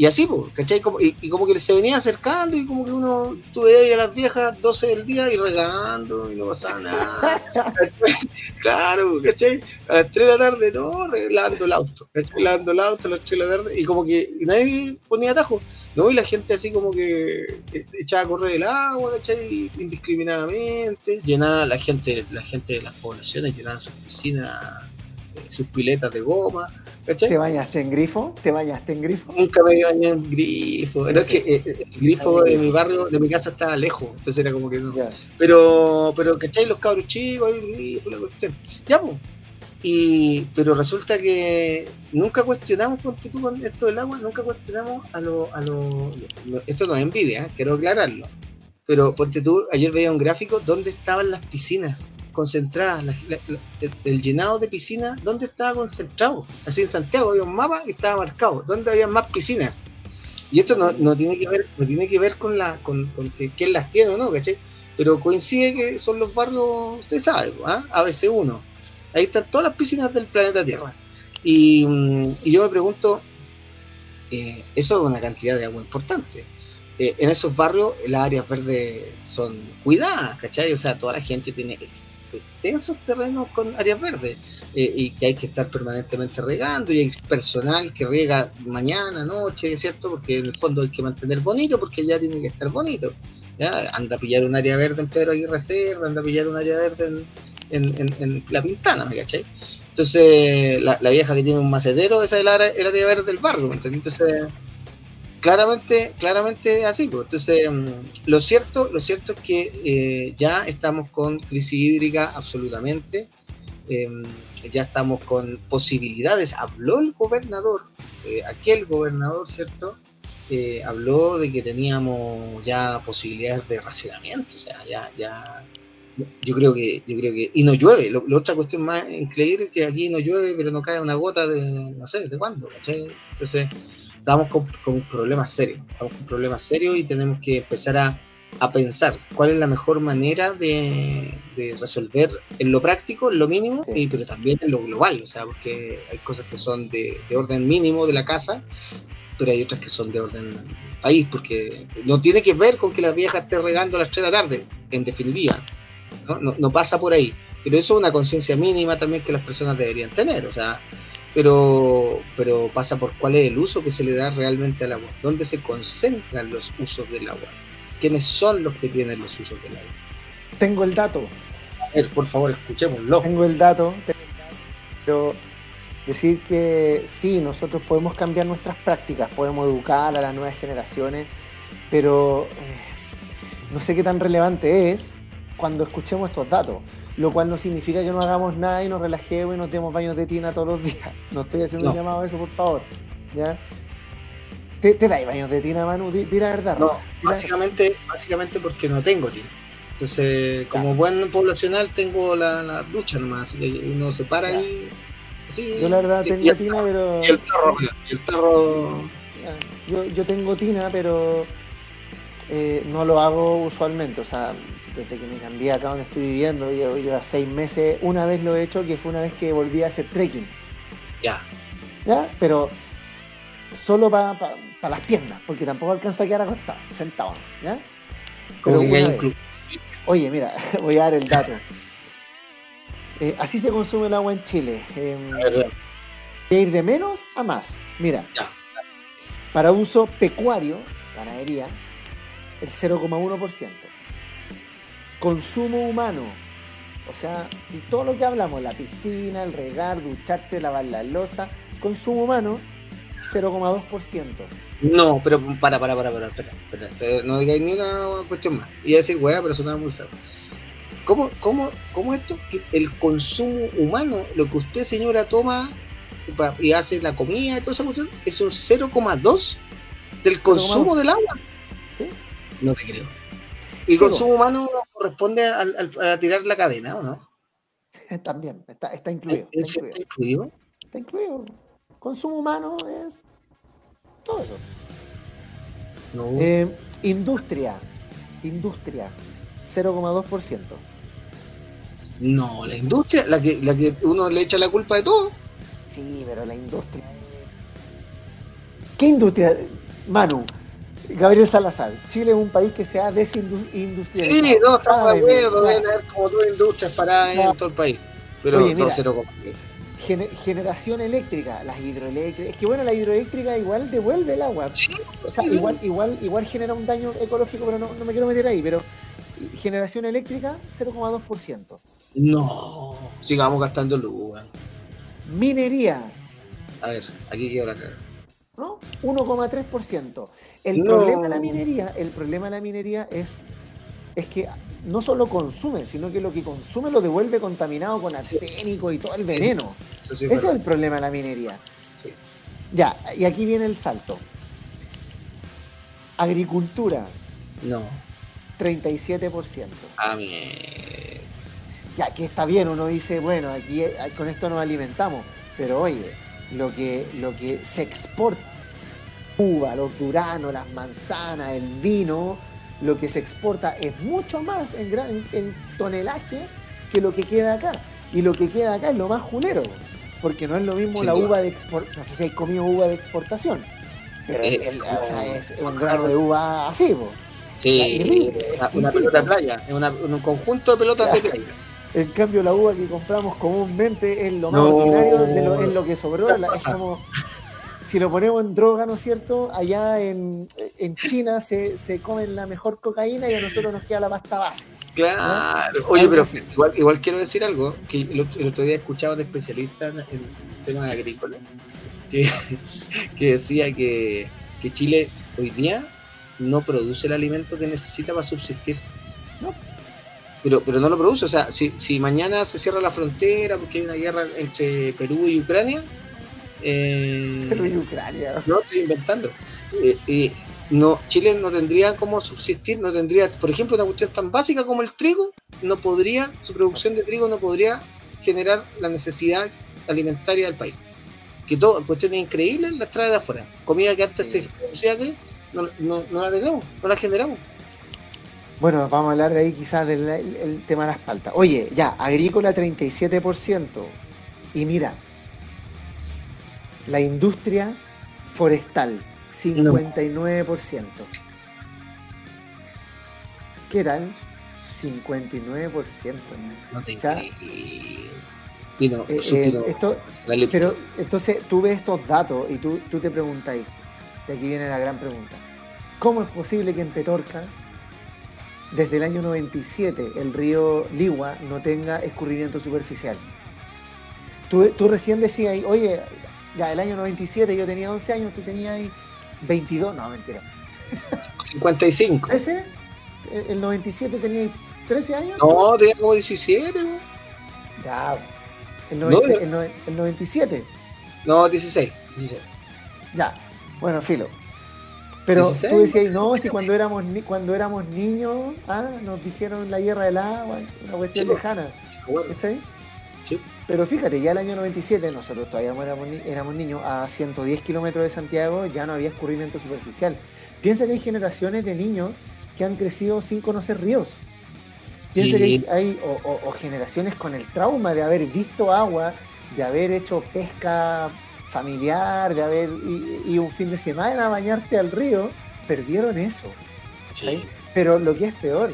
Y así, pues, ¿cachai? y, como que se venía acercando y como que uno, tuve ahí a las viejas 12 del día y regando y no pasaba nada. Claro, ¿cachai? A las 3 de la tarde, no, lavando el auto. Lavando el auto a las 3 de la tarde y como que nadie ponía atajo. ¿no? Y la gente así como que echaba a correr el agua, ¿cachai? Indiscriminadamente, llenaba la gente, la gente de las poblaciones, llenaba sus piscinas, sus piletas de goma, ¿cachai? ¿Te bañaste en grifo? ¿Te bañaste en grifo? Nunca me bañé en grifo, pero es que eh, eh, el grifo de mi barrio, de mi casa estaba lejos, entonces era como que no. Pero, pero, ¿cachai? Los cabros chicos, ahí, grifo, la cuestión. Ya, pues y, pero resulta que nunca cuestionamos, ponte tú con esto del agua, nunca cuestionamos a los... A lo, esto no es envidia, ¿eh? quiero aclararlo. Pero ponte tú, ayer veía un gráfico donde estaban las piscinas concentradas, el, llenado de piscinas, ¿dónde estaba concentrado? Así en Santiago había un mapa y estaba marcado, ¿dónde había más piscinas? Y esto no, no, tiene que ver, no tiene que ver con la, con, con quién las tiene o no, ¿cachai? Pero coincide que son los barrios, usted sabe, ¿ah? ABC1 Ahí están todas las piscinas del planeta Tierra. Y, mm, yo me pregunto, eh, eso es una cantidad de agua importante. Eh, en esos barrios las áreas verdes son cuidadas, ¿cachai? O sea, toda la gente tiene extensos terrenos con áreas verdes eh, y que hay que estar permanentemente regando y hay personal que riega mañana, noche, ¿cierto? Porque en el fondo hay que mantener bonito porque ya tiene que estar bonito. Anda a pillar un área verde en Pedro Aguirre Reserva, anda a pillar un área verde en, en, la pintana, ¿me cachai? Entonces, la, vieja que tiene un macetero, esa es el área, verde del barrio, ¿me Entonces, claramente, claramente así, pues. Entonces, mm, lo cierto, lo cierto es que eh, ya estamos con crisis hídrica absolutamente. Em, ya estamos con posibilidades. Habló el gobernador, eh, aquel gobernador, ¿cierto? Eh, habló de que teníamos ya posibilidades de racionamiento, o sea, ya, ya yo creo que, yo creo que, y no llueve, la otra cuestión más increíble es que aquí no llueve, pero no cae una gota de, no sé, de cuándo, ¿cachai? Entonces, estamos con, con problemas serios, estamos con problemas serios y tenemos que empezar a, a pensar cuál es la mejor manera de, de, resolver en lo práctico, en lo mínimo, y, pero también en lo global, o sea, porque hay cosas que son de, de orden mínimo de la casa, pero hay otras que son de orden país, porque no tiene que ver con que la vieja esté regando a las 3 de la tarde, en definitiva ¿no? pasa por ahí. Pero eso es una conciencia mínima también que las personas deberían tener, o sea, pero, pero pasa por cuál es el uso que se le da realmente al agua, dónde se concentran los usos del agua, quiénes son los que tienen los usos del agua. Tengo el dato. A ver, por favor, escuchémoslo. Tengo el dato, pero decir que sí, nosotros podemos cambiar nuestras prácticas, podemos educar a las nuevas generaciones, pero eh, no sé qué tan relevante es cuando escuchemos estos datos. Lo cual no significa que no hagamos nada y nos relajemos y nos demos baños de tina todos los días. No estoy haciendo un llamado a eso, por favor. ¿Ya? ¿Te, te dais baños de tina, Manu? Di, la verdad, No, básicamente, básicamente porque no tengo tina. Entonces, como buen poblacional, tengo la, la, ducha nomás, así que uno se para ahí. yo la verdad tengo tina, pero. Y el tarro, el tarro. Yo, yo tengo tina, pero eh, no lo hago usualmente. O sea, desde que me cambié acá donde estoy viviendo, lleva seis meses, una vez lo he hecho, que fue una vez que volví a hacer trekking. Ya. ¿Ya? Pero solo para las piernas, porque tampoco alcanza a quedar acostado, sentado, ¿ya? Pero Oye, mira, voy a dar el dato. Eh, así se consume el agua en Chile. Eh, de ir de menos a más. Mira, para uso pecuario, ganadería, el 0,1% consumo humano. O sea, todo lo que hablamos, la piscina, el regar, ducharte, lavar la losa, consumo humano, 0,2%. No, pero para, para, para, para, espera, no digáis ni una cuestión más. Iba a decir hueá, pero sonaba muy feo. ¿Cómo, cómo, ¿Cómo esto? Que el consumo humano, lo que usted, señora, toma y hace la comida y toda esa cuestión, es un 0,2 del consumo del agua. ¿Sí? No te creo. ¿Y consumo humano corresponde a, tirar la cadena o no? También, está, está incluido. Está, incluido. Está incluido. Consumo humano es todo eso. Eh, industria, industria, 0,2%. No, la industria, la que, la que uno le echa la culpa de todo. Sí, pero la industria. ¿Qué industria? Manu, Gabriel Salazar, Chile es un país que se ha desindustrializado. Sí, no, estamos de acuerdo, deben haber como dos industrias paradas en todo el país. Pero Oye, no mira, 0,3. Gene- generación eléctrica, las hidroeléctricas. Es que bueno, la hidroeléctrica igual devuelve el agua. Sí, O sea, sí, igual, igual, igual genera un daño ecológico, pero no, no me quiero meter ahí. Pero generación eléctrica, 0,2%. No, sigamos gastando luz. weón. Minería, A ver, aquí quedó la caga. ¿no? 1,3%. El No. problema de la minería, el problema de la minería es, es que no solo consume, sino que lo que consume lo devuelve contaminado con arsénico y todo el veneno. Sí Ese es el problema de la minería. Sí. Ya, y aquí viene el salto. Agricultura, No, 37%. a mí. Ya, que está bien, uno dice, bueno, aquí eh, con esto nos alimentamos, pero oye, lo que, lo que se exporta, uva, los duranos, las manzanas, el vino, lo que se exporta es mucho más en, gran, en tonelaje que lo que queda acá. Y lo que queda acá es lo más julero, porque no es lo mismo la uva de exportación, no sé si hay comido uva de exportación, pero Eh, el- el- o sea, como- es un grano de uva así, po. Sí, una, pelota de playa, es un conjunto de pelotas de playa. En cambio, la uva que compramos comúnmente es lo más No. ordinario, de lo, es lo que sobró. ¿Qué la- es como, si lo ponemos en droga, ¿no es cierto? Allá en, en China se, se comen la mejor cocaína y a nosotros nos queda la pasta base. Claro. Oye, pero igual, igual quiero decir algo, que el otro, el otro día escuchaba a un especialista en en temas agrícolas, que, que decía que, que Chile hoy día no produce el alimento que necesita para subsistir. No. Pero, pero no lo produce, o sea, si, si mañana se cierra la frontera porque hay una guerra entre Perú y Ucrania, eh, Ucrania. no estoy inventando. Eh, eh, no, Chile no tendría cómo subsistir, no tendría, por ejemplo, una cuestión tan básica como el trigo, no podría, su producción de trigo no podría generar la necesidad alimentaria del país. Que todo, cuestiones increíbles las trae de afuera. Comida que antes Sí. se producía aquí, no, no, no la tenemos, no la generamos. Bueno, vamos a hablar ahí quizás del el- el tema de las paltas. Oye, ya, agrícola 37%. Y mira, la industria forestal 59%. ¿Qué eran? 59%. No te Eh, eh, esto, pero entonces tú ves estos datos y tú, tú te preguntas, y aquí viene la gran pregunta, ¿cómo es posible que en Petorca, desde el año 97, el río Ligua no tenga escurrimiento superficial? Tú, tú recién decías, ahí, oye, ya el año 97 yo tenía 11 años, tú tenías ahí 22, no, mentira. 55. ¿13? ¿El el 97 tenías 13 años? No, tenía como 17, güey. Ya, el, No, 90 yo- el noven- el 97. no, 16. 16. Ya, bueno, filo. Pero 16, tú decías, no, si cuando éramos ni- cuando éramos niños, ah, nos dijeron la guerra del agua, una cuestión Sí, lejana, Bueno, ¿cachai? Sí. Pero fíjate, ya el año 97, nosotros todavía éramos, ni- éramos niños, a 110 kilómetros de Santiago ya no había escurrimiento superficial. Piensa que hay generaciones de niños que han crecido sin conocer ríos. Piensa Sí. que hay, o, o- o generaciones con el trauma de haber visto agua, de haber hecho pesca familiar, de haber y, y un fin de semana a bañarte al río, perdieron eso. ¿cachai? Pero lo que es peor,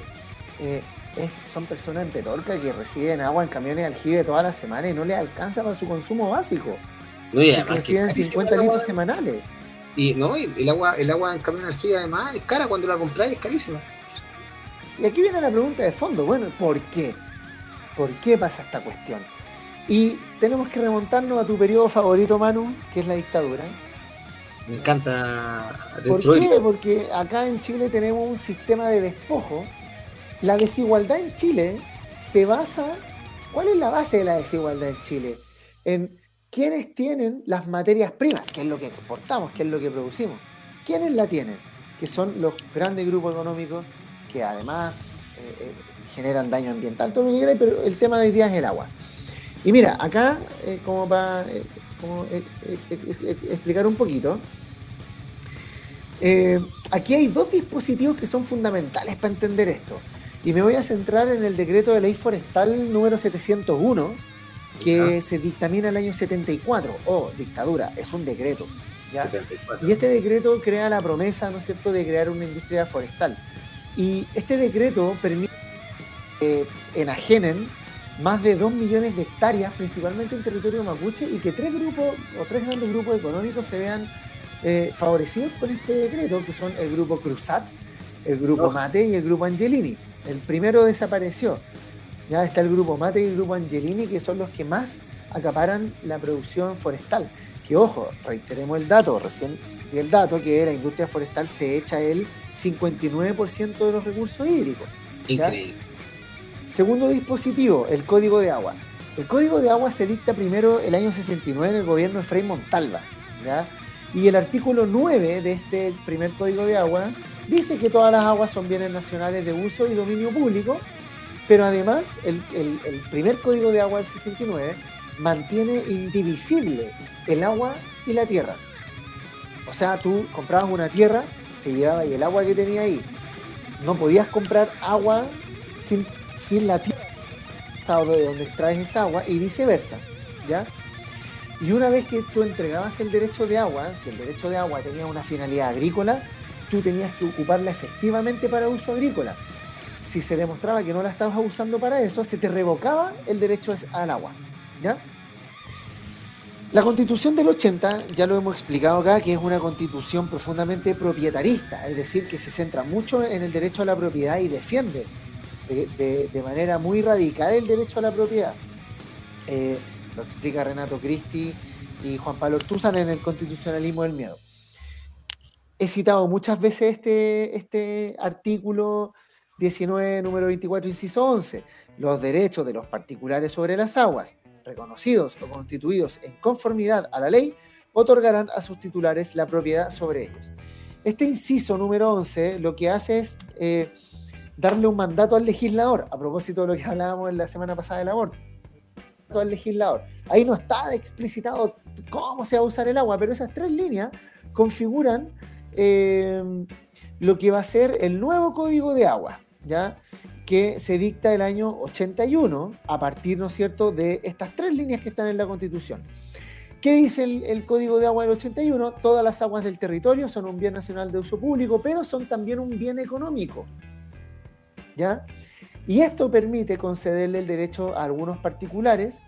eh, es- son personas en Petorca que reciben agua en camiones de aljibe toda la semana y no les alcanza para su consumo básico. No, y Porque además que reciben carísimo 50 el agua. litros semanales. Y no, y el agua, el agua en camión de energía además es cara cuando la compráis, es carísima. Y aquí viene la pregunta de fondo. Bueno, ¿por qué? ¿Por qué pasa esta cuestión? Y tenemos que remontarnos a tu periodo favorito, Manu, que es la dictadura. Me encanta ¿Por qué? Porque acá en Chile tenemos un sistema de despojo. La desigualdad en Chile se basa. ¿Cuál es la base de la desigualdad en Chile? En quiénes tienen las materias primas, que es lo que exportamos, que es lo que producimos. ¿Quiénes la tienen? Que son los grandes grupos económicos que además eh, eh, generan daño ambiental, todo lo que quieras, pero el tema de hoy día es el agua. Y mira, acá, eh, como para explicar un poquito, aquí hay dos dispositivos que son fundamentales para entender esto. Y me voy a centrar en el decreto de ley forestal número 701, que se dictamina el año 74. Oh, dictadura, es un decreto. ¿ya? 74. Y este decreto crea la promesa, ¿no es cierto?, de crear una industria forestal. Y este decreto permite que enajenen más de 2 millones de hectáreas, principalmente en territorio mapuche, y que tres grupos o tres grandes grupos económicos se vean eh, favorecidos con este decreto, que son el grupo Cruzat, el grupo Mate y el grupo Angelini. El primero desapareció. Ya está el grupo Mate y el grupo Angelini, que son los que más acaparan la producción forestal. Que ojo, reiteremos el dato, recién di el dato que la industria forestal se echa el 59% de los recursos hídricos. Increíble. Segundo dispositivo, el código de agua. El código de agua se dicta primero el año 69 en el gobierno de Frei Montalva. ¿ya? Y el artículo 9 de este primer código de agua dice que todas las aguas son bienes nacionales de uso y dominio público, pero además el, primer código de agua del 69 mantiene indivisible el agua y la tierra. O sea, tú comprabas una tierra, te llevaba y el agua que tenía ahí. No podías comprar agua sin, sin la tierra de donde extraes esa agua y viceversa. ¿ya? Y una vez que tú entregabas el derecho de agua, si el derecho de agua tenía una finalidad agrícola, tú tenías que ocuparla efectivamente para uso agrícola. Si se demostraba que no la estabas usando para eso, se te revocaba el derecho al agua. ¿ya? La constitución del 80, ya lo hemos explicado acá, que es una constitución profundamente propietarista, es decir, que se centra mucho en el derecho a la propiedad y defiende de, manera muy radical el derecho a la propiedad. Eh, lo explica Renato Cristi y Juan Pablo Tuzan en el Constitucionalismo del Miedo. He citado muchas veces este, este artículo 19, número 24, inciso 11, los derechos de los particulares sobre las aguas reconocidos o constituidos en conformidad a la ley, otorgarán a sus titulares la propiedad sobre ellos. Este inciso número 11 lo que hace es eh, darle un mandato al legislador, a propósito de lo que hablábamos en la semana pasada del aborto, al legislador. Ahí no está explicitado cómo se va a usar el agua, pero esas tres líneas configuran eh, lo que va a ser el nuevo código de agua, ¿ya? que se dicta el año 81 a partir, ¿no cierto?, de estas tres líneas que están en la Constitución. ¿Qué dice el, Código de Agua del 81? Todas las aguas del territorio son un bien nacional de uso público, pero son también un bien económico. ¿Ya? Y esto permite concederle el derecho a algunos particulares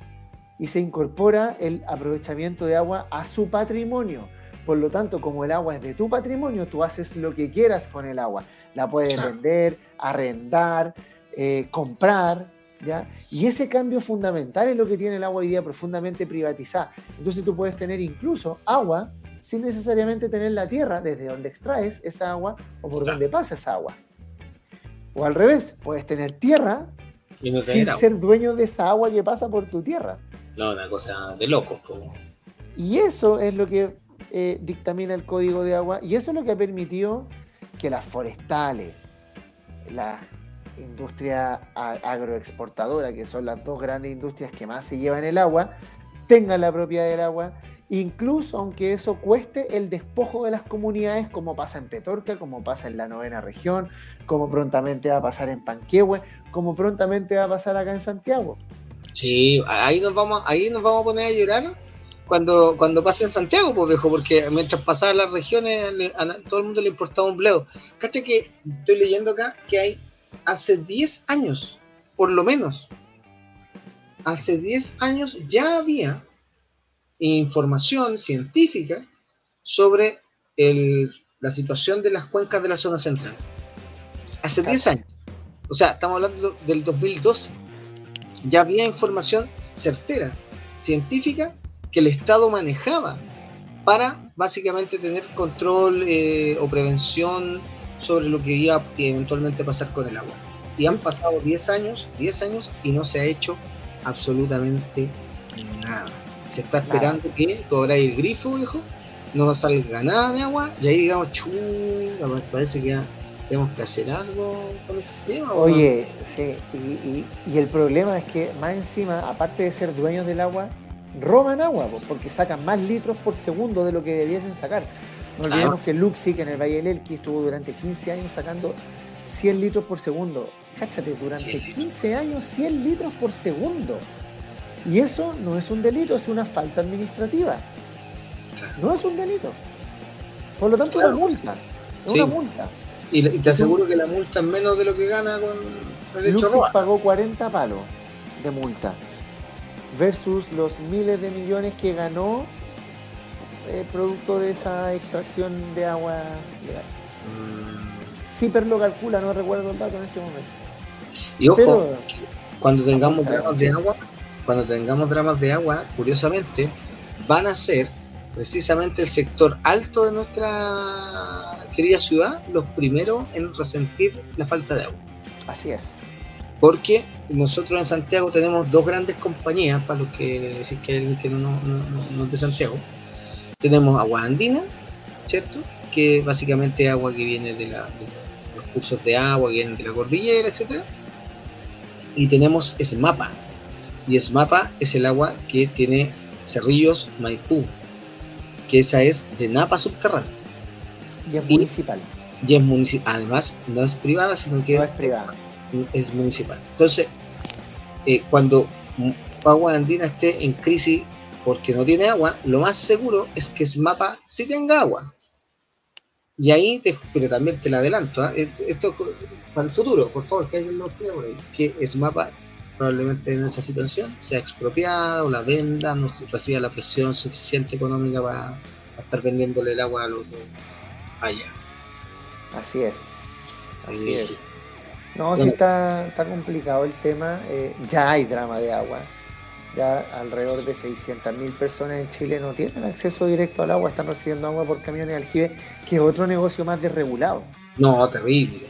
y se incorpora el aprovechamiento de agua a su patrimonio. Por lo tanto, como el agua es de tu patrimonio, tú haces lo que quieras con el agua la puedes vender, arrendar, eh, comprar, ¿ya? Y ese cambio fundamental es lo que tiene el agua hoy día profundamente privatizada. Entonces tú puedes tener incluso agua sin necesariamente tener la tierra desde donde extraes esa agua o por donde pasa esa agua. O al revés, puedes tener tierra sin ser dueño de esa agua que pasa por tu tierra. No, una cosa de locos. Y eso es lo que eh, dictamina el código de agua y eso es lo que ha permitido que las forestales, la industria agroexportadora, que son las dos grandes industrias que más se llevan el agua, tengan la propiedad del agua, incluso aunque eso cueste el despojo de las comunidades, como pasa en Petorca, como pasa en la novena región, como prontamente va a pasar en Panquehue, como prontamente va a pasar acá en Santiago. Sí, ahí nos vamos, ahí nos vamos a poner a llorar cuando, cuando pase en Santiago, pues viejo, porque mientras pasaban las regiones, a, todo el mundo le importaba un bledo. Cacha que estoy leyendo acá que hay hace 10 años, por lo menos, hace 10 años ya había información científica sobre el, la situación de las cuencas de la zona central. Hace 10 años. O sea, estamos hablando del 2012. Ya había información certera, científica, que el Estado manejaba para básicamente tener control eh, o prevención sobre lo que iba eventualmente pasar con el agua. Y han pasado 10 años, 10 años y no se ha hecho absolutamente nada. Se está esperando que cobra el grifo, viejo, no salga nada de agua y ahí digamos, me parece que ya tenemos que hacer algo con este tema. Oye, sí, y, y el problema es que más encima, aparte de ser dueños del agua, roban agua, porque sacan más litros por segundo de lo que debiesen sacar. No olvidemos que Luxic en el Valle del Elqui estuvo durante 15 años sacando 100 litros por segundo. Cáchate, durante 15 años 100 litros por segundo. Y eso no es un delito, es una falta administrativa. No es un delito. Por lo tanto, una multa. Es una multa. Y, te aseguro que la multa es menos de lo que gana con el hecho Luxic pagó 40 palos. de multa versus los miles de millones que ganó eh, producto de esa extracción de agua legal. CIPER lo calcula, no recuerdo el dato en este momento. Y ojo, cuando tengamos dramas de agua, cuando tengamos dramas de agua, curiosamente, van a ser precisamente el sector alto de nuestra querida ciudad los primeros en resentir la falta de agua. Así es. Porque nosotros en Santiago tenemos dos grandes compañías, para los que si que alguien que no, no, es de Santiago. Tenemos agua andina, ¿cierto? Que básicamente es agua que viene de, la, los cursos de agua, que vienen de la cordillera, etcétera. Y tenemos Esmapa. Y Esmapa es el agua que tiene Cerrillos Maipú, que esa es de Napa subterráneo. Y es municipal. Y es municipal. Además, no es privada, sino que no es privada es municipal. Entonces, eh, cuando Agua Andina esté en crisis porque no tiene agua, lo más seguro es que SMAPA sí tenga agua. Y ahí, te, pero también te lo adelanto, ¿ah? esto para el futuro, por favor, que alguien lo por ahí, que SMAPA probablemente en esa situación sea expropiada o la venda, no reciba la presión suficiente económica para, estar vendiéndole el agua a los allá. Así es. Así es. No, sí está, está complicado el tema. Eh, ya hay drama de agua. Ya alrededor de 600.000 personas en Chile no tienen acceso directo al agua, están recibiendo agua por camiones de aljibe, que es otro negocio más desregulado. No, terrible,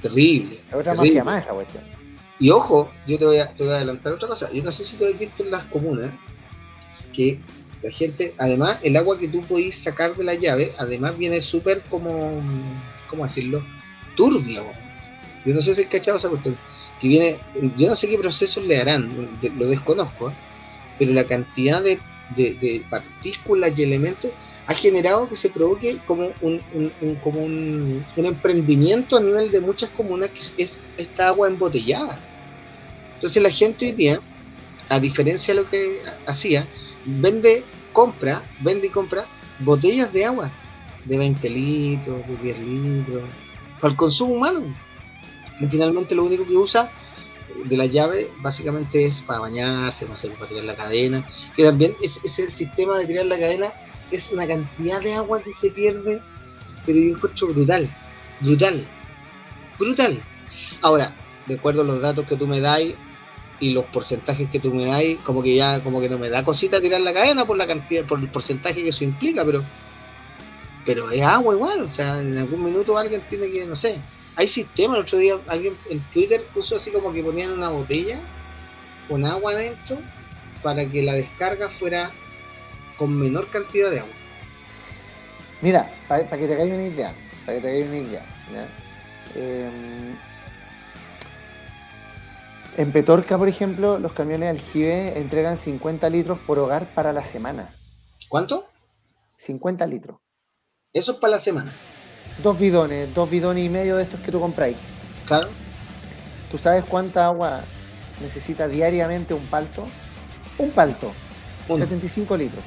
terrible. Es otra mafia más esa cuestión. Y ojo, yo te voy, a, te voy a adelantar otra cosa. Yo no sé si tú has visto en las comunas que la gente, además, el agua que tú podís sacar de la llave, además viene súper como, ¿cómo decirlo? Turbia, yo no sé si es cachado esa cuestión. Viene, yo no sé qué procesos le harán, lo desconozco, ¿eh? pero la cantidad de, partículas y elementos ha generado que se provoque como un, como un, emprendimiento a nivel de muchas comunas que es esta agua embotellada. Entonces la gente hoy día, a diferencia de lo que hacía, vende, compra, vende y compra botellas de agua de 20 litros, de 10 litros, para el consumo humano. Finalmente lo único que usa de la llave básicamente es para bañarse, no sé, para tirar la cadena. Que también es, ese sistema de tirar la cadena es una cantidad de agua que se pierde, pero yo encuentro brutal, brutal, brutal. Ahora, de acuerdo a los datos que tú me das y los porcentajes que tú me das, como que ya, como que no me da cosita tirar la cadena por la cantidad, por el porcentaje que eso implica, pero, pero es agua igual, o sea, en algún minuto alguien tiene que, no sé, hay sistemas. El otro día alguien en Twitter puso así como que ponían una botella con agua adentro para que la descarga fuera con menor cantidad de agua. Mira, para que te caiga una idea, para que te caiga una idea. Em, en Petorca, por ejemplo, los camiones aljibe entregan 50 litros por hogar para la semana. ¿Cuánto? 50 litros. Eso es para la semana. Dos bidones, dos bidones y medio de estos que tú compráis. Claro. ¿Tú sabes cuánta agua necesita diariamente un palto? Un palto. 75 litros.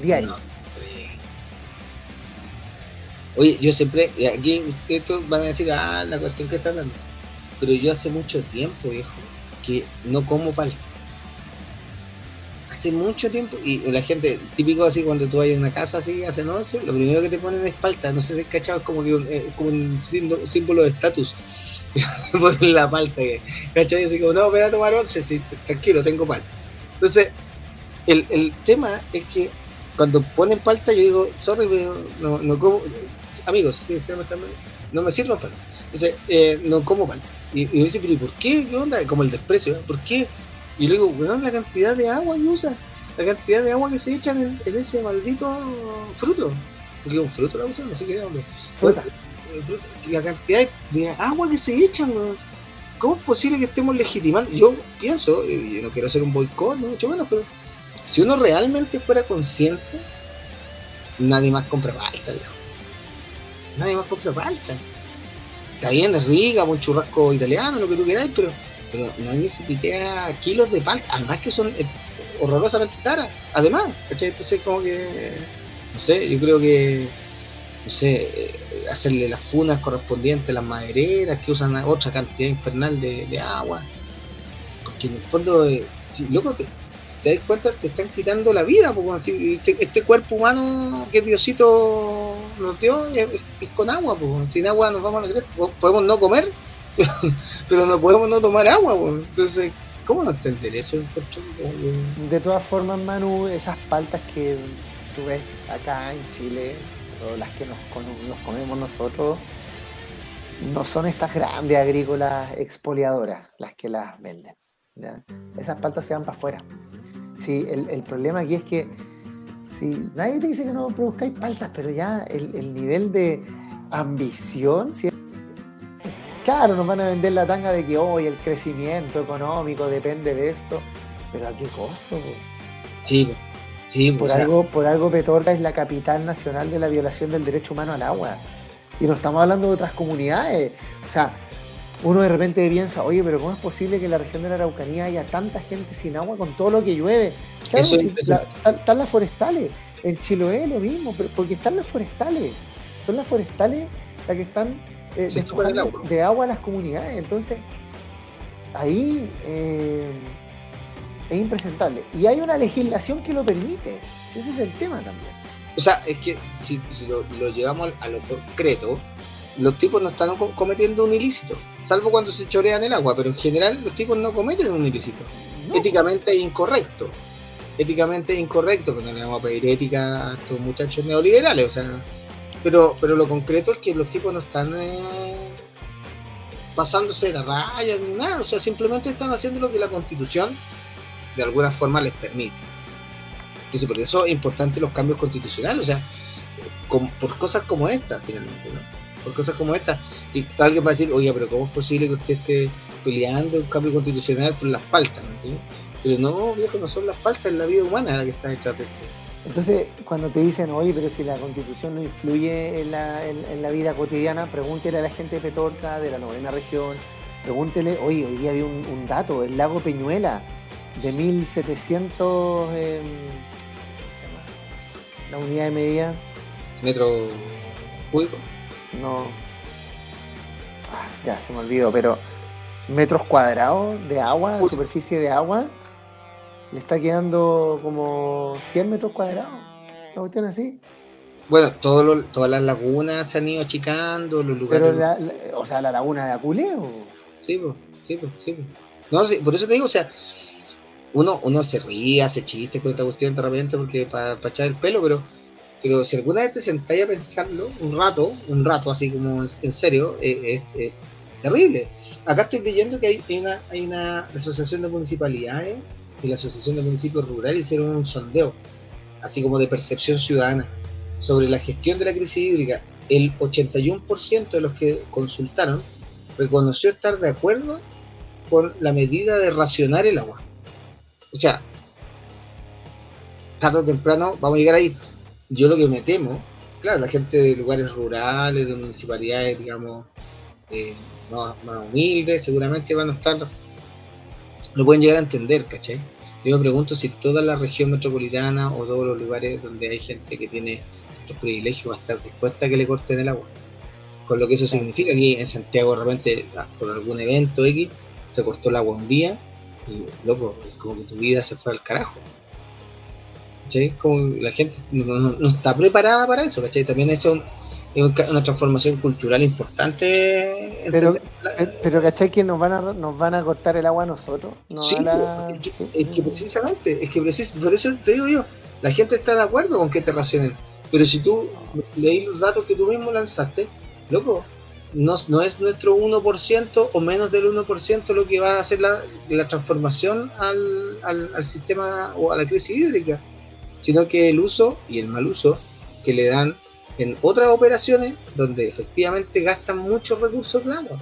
Diario. Oye, yo siempre, aquí estos van a decir, ah, la cuestión que están dando. Pero yo hace mucho tiempo, viejo, que no como palto hace mucho tiempo, y la gente, típico así cuando tú vas a una casa así, hace noche, lo primero que te ponen es palta, no sé si es cachado, es como, que un, eh, como un símbolo, de estatus. ponen la palta, ¿cachai? Así como, no, voy a tomar once, sí, tranquilo, tengo palta. Entonces, el, el tema es que cuando ponen palta, yo digo, sorry, no, no como, amigos, si ustedes me están no me sirve palta. Eh, no como palta. Y, y dice, pero ¿y por qué? ¿Qué onda? Como el desprecio, ¿por qué? Y luego, weón, la cantidad de agua que usa, la cantidad de agua que se echan en, ese maldito fruto. Porque un fruto la usa, no sé qué es, hombre. La cantidad de agua que se echan, weón. ¿Cómo es posible que estemos legitimando? Yo pienso, y yo no quiero hacer un boicot, no mucho menos, pero si uno realmente fuera consciente, nadie más compra palta, viejo. Nadie más compra palta. Está bien, es rica, un churrasco italiano, lo que tú queráis, pero pero nadie se pitea kilos de palta, además que son eh, horrorosamente caras, además, ¿cachai? Entonces como que, no sé, yo creo que, no sé, eh, hacerle las funas correspondientes, las madereras que usan otra cantidad infernal de, agua, porque en el fondo, eh, si loco, te, te das cuenta, te están quitando la vida, porque este, este, cuerpo humano que Diosito nos dio es, con agua, pues sin agua nos vamos a creer, podemos no comer, pero no podemos no tomar agua, entonces, ¿cómo no entender eso? De todas formas, Manu, esas paltas que tú ves acá en Chile, o las que nos, comemos nosotros, no son estas grandes agrícolas expoliadoras las que las venden. Esas paltas se van para afuera. Sí, el, problema aquí es que sí, nadie te dice que no produzcáis paltas, pero ya el, nivel de ambición, claro, nos van a vender la tanga de que hoy el crecimiento económico depende de esto, pero ¿a qué costo? Sí, sí, por, algo, por algo Petorca es la capital nacional de la violación del derecho humano al agua. Y no estamos hablando de otras comunidades. O sea, uno de repente piensa, oye, pero ¿cómo es posible que en la región de la Araucanía haya tanta gente sin agua con todo lo que llueve? Claro, están las forestales. En Chiloé lo mismo, porque están las forestales. Son las forestales las que están eh, despojando de agua a las comunidades. Entonces, ahí eh, es impresentable. Y hay una legislación que lo permite. Ese es el tema también. O sea, es que si, lo, llevamos a lo concreto, los tipos no están cometiendo un ilícito, salvo cuando se chorean el agua, pero en general los tipos no cometen un ilícito. Éticamente es incorrecto. Éticamente es incorrecto, pero no le vamos a pedir ética a estos muchachos neoliberales, o sea, pero, pero lo concreto es que los tipos no están eh, pasándose la raya ni nada, o sea, simplemente están haciendo lo que la constitución de alguna forma les permite. Por eso es importante los cambios constitucionales, o sea, por cosas como estas, finalmente, ¿no? por cosas como esta. Y alguien va a decir, oye, pero ¿cómo es posible que usted esté peleando un cambio constitucional por las faltas? Pero no, viejo, no son las faltas, es la vida humana la que está detrás de esto. Entonces, cuando te dicen, oye, pero si la constitución no influye en la, en, la vida cotidiana, pregúntele a la gente de Petorca, de la novena región, pregúntele, oye, hoy día había un, dato, el lago Peñuela, de 1700, eh, ¿cómo se llama? La unidad de medida. Metro cúbico no. Ah, ya se me olvidó, pero metros cuadrados de agua, superficie de agua, le está quedando como 100 metros cuadrados. ¿Una cuestión así? Bueno, todo todas las lagunas se han ido achicando, los lugares. o sea, la laguna de Aculeo. Sí, pues, sí, pues, sí. No, sí, por eso te digo, o sea, uno, uno se ríe, hace chistes con esta cuestión de repente porque para echar el pelo, pero pero si alguna vez te sentáis a pensarlo un rato, un rato así como en serio, eh, es, terrible. Acá estoy leyendo que hay una, hay una asociación de municipalidades y la Asociación de Municipios Rurales hicieron un sondeo, así como de percepción ciudadana, sobre la gestión de la crisis hídrica. El 81% de los que consultaron reconoció estar de acuerdo con la medida de racionar el agua. O sea, tarde o temprano vamos a llegar ahí yo lo que me temo, claro, la gente de lugares rurales, de municipalidades, digamos, eh, más, humildes, seguramente van a estar, lo pueden llegar a entender, ¿cachai? Yo me pregunto si toda la región metropolitana o todos los lugares donde hay gente que tiene estos privilegios va a estar dispuesta a que le corten el agua. Con lo que eso significa, aquí en Santiago de repente, ah, por algún evento X, se cortó el agua un día y, loco, como que tu vida se fue al carajo. Como la gente no, está preparada para eso, ¿cachai? También es una transformación cultural importante. Pero, pero ¿cachai? Que nos van, a, nos van a cortar el agua a nosotros. sí, es, que, precisamente, es que por eso te digo yo, la gente está de acuerdo con que te racionen. Pero si tú leí los datos que tú mismo lanzaste, loco, no, no es nuestro 1% o menos del 1% lo que va a hacer la, la transformación al, al, al sistema o a la crisis hídrica sino que el uso y el mal uso que le dan en otras operaciones donde efectivamente gastan muchos recursos de agua.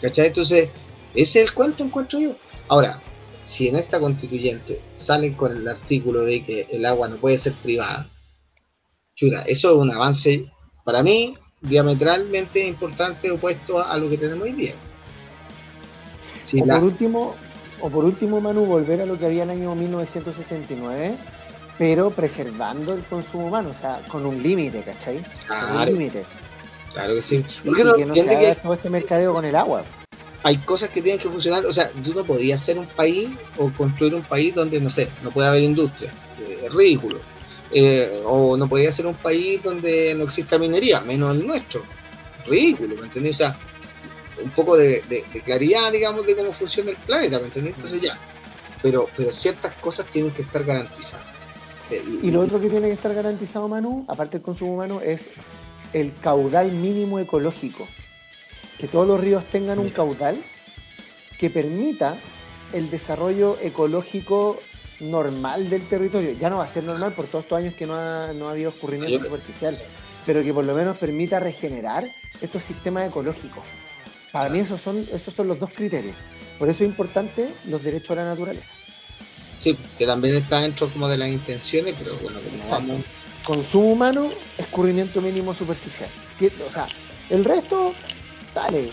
¿Cachai? Entonces, ese es el cuento, encuentro yo. Ahora, si en esta constituyente salen con el artículo de que el agua no puede ser privada, chuta, eso es un avance para mí diametralmente importante opuesto a, lo que tenemos hoy día. por último, o por último, Manu, volver a lo que había en el año 1969, pero preservando el consumo humano, o sea, con un límite, ¿cachai? Claro. Con un límite. Claro que sí. Y, que no se haga todo este mercadeo con el agua. hay cosas que tienen que funcionar, o sea, tú no podías ser un país o construir un país donde, no sé, no puede haber industria, es ridículo. Eh, o no podía ser un país donde no exista minería, menos el nuestro, ridículo, ¿me entendés? O sea, un poco de, claridad, digamos, de cómo funciona el planeta, ¿me entendés? Entonces ya, pero, pero ciertas cosas tienen que estar garantizadas. Y, lo otro que tiene que estar garantizado, Manu, aparte del consumo humano, es el caudal mínimo ecológico que todos los ríos tengan un caudal que permita el desarrollo ecológico normal del territorio. Ya no va a ser normal por todos estos años que no ha, no ha habido escurrimiento superficial, pero que por lo menos permita regenerar estos sistemas ecológicos. Para mí esos son, esos son los dos criterios. Por eso es importante los derechos a la naturaleza. Sí, que también está dentro como de las intenciones, pero bueno, como vamos... Consumo humano, escurrimiento mínimo superficial. O sea, el resto dale.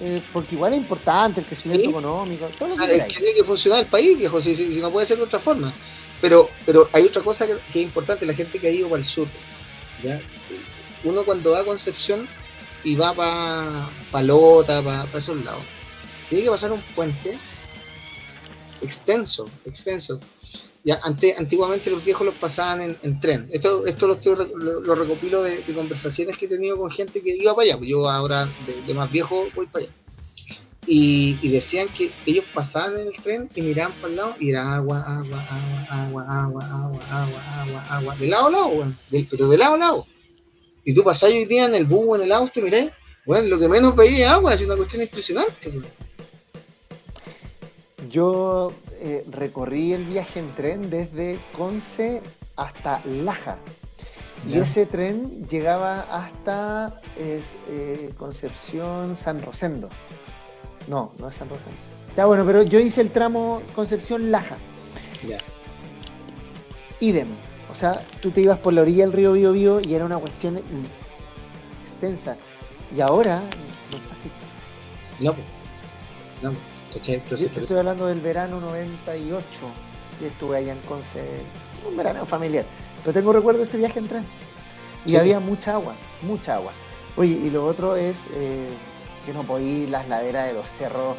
Eh, porque igual es importante el crecimiento económico. Todo lo que, tiene que funcionar el país, viejo, si, si, no puede ser de otra forma. Pero, pero hay otra cosa que, es importante, la gente que ha ido para el sur. Uno cuando va a Concepción y va para pa Lota, para esos lados, tiene que pasar un puente extenso, extenso. Ya, antiguamente los viejos los pasaban en, tren. Esto, esto lo, estoy, lo, recopilo de, conversaciones que he tenido con gente que iba para allá. Yo ahora, de, más viejo, voy para allá. Y, decían que ellos pasaban en el tren y miraban para el lado y era agua, agua, agua, agua, agua, agua, agua, agua, agua. De lado a lado, pero de lado a lado. Y tú pasás hoy día en el bus en el auto y bueno, lo que menos veía es agua, es una cuestión impresionante. Yo eh, recorrí el viaje en tren desde Conce hasta Laja. Y ese tren llegaba hasta eh, Concepción San Rosendo. No, no es San Rosendo. Ya bueno, pero yo hice el tramo Concepción Laja. Ya. Idem. O sea, tú te ibas por la orilla del río Bío y era una cuestión extensa. Y ahora no está así. No, no estoy hablando del verano 98, y estuve allá en Conce, un verano familiar. Pero tengo recuerdo de ese viaje en tren. Y había mucha agua, mucha agua. Oye, y lo otro es eh, que no podí las laderas de los cerros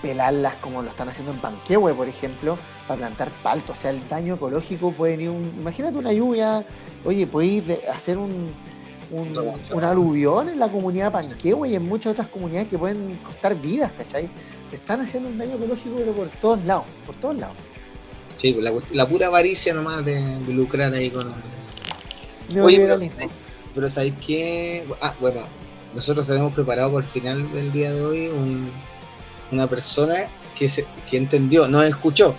pelarlas como lo están haciendo en Panquehue, por ejemplo, para plantar palto. O sea, el daño ecológico puede venir un... Imagínate una lluvia, oye, podéis hacer un, un, aluvión en la comunidad Panquehue y en muchas otras comunidades que pueden costar vidas, ¿cachai? Están haciendo un daño ecológico, pero por todos lados, por todos lados. Sí, pues, la, pura avaricia nomás de, lucrar ahí con. Oye, pero, pero ¿sabéis qué? Ah, bueno, nosotros tenemos preparado por el final del día de hoy una persona que, se, que entendió, nos escuchó,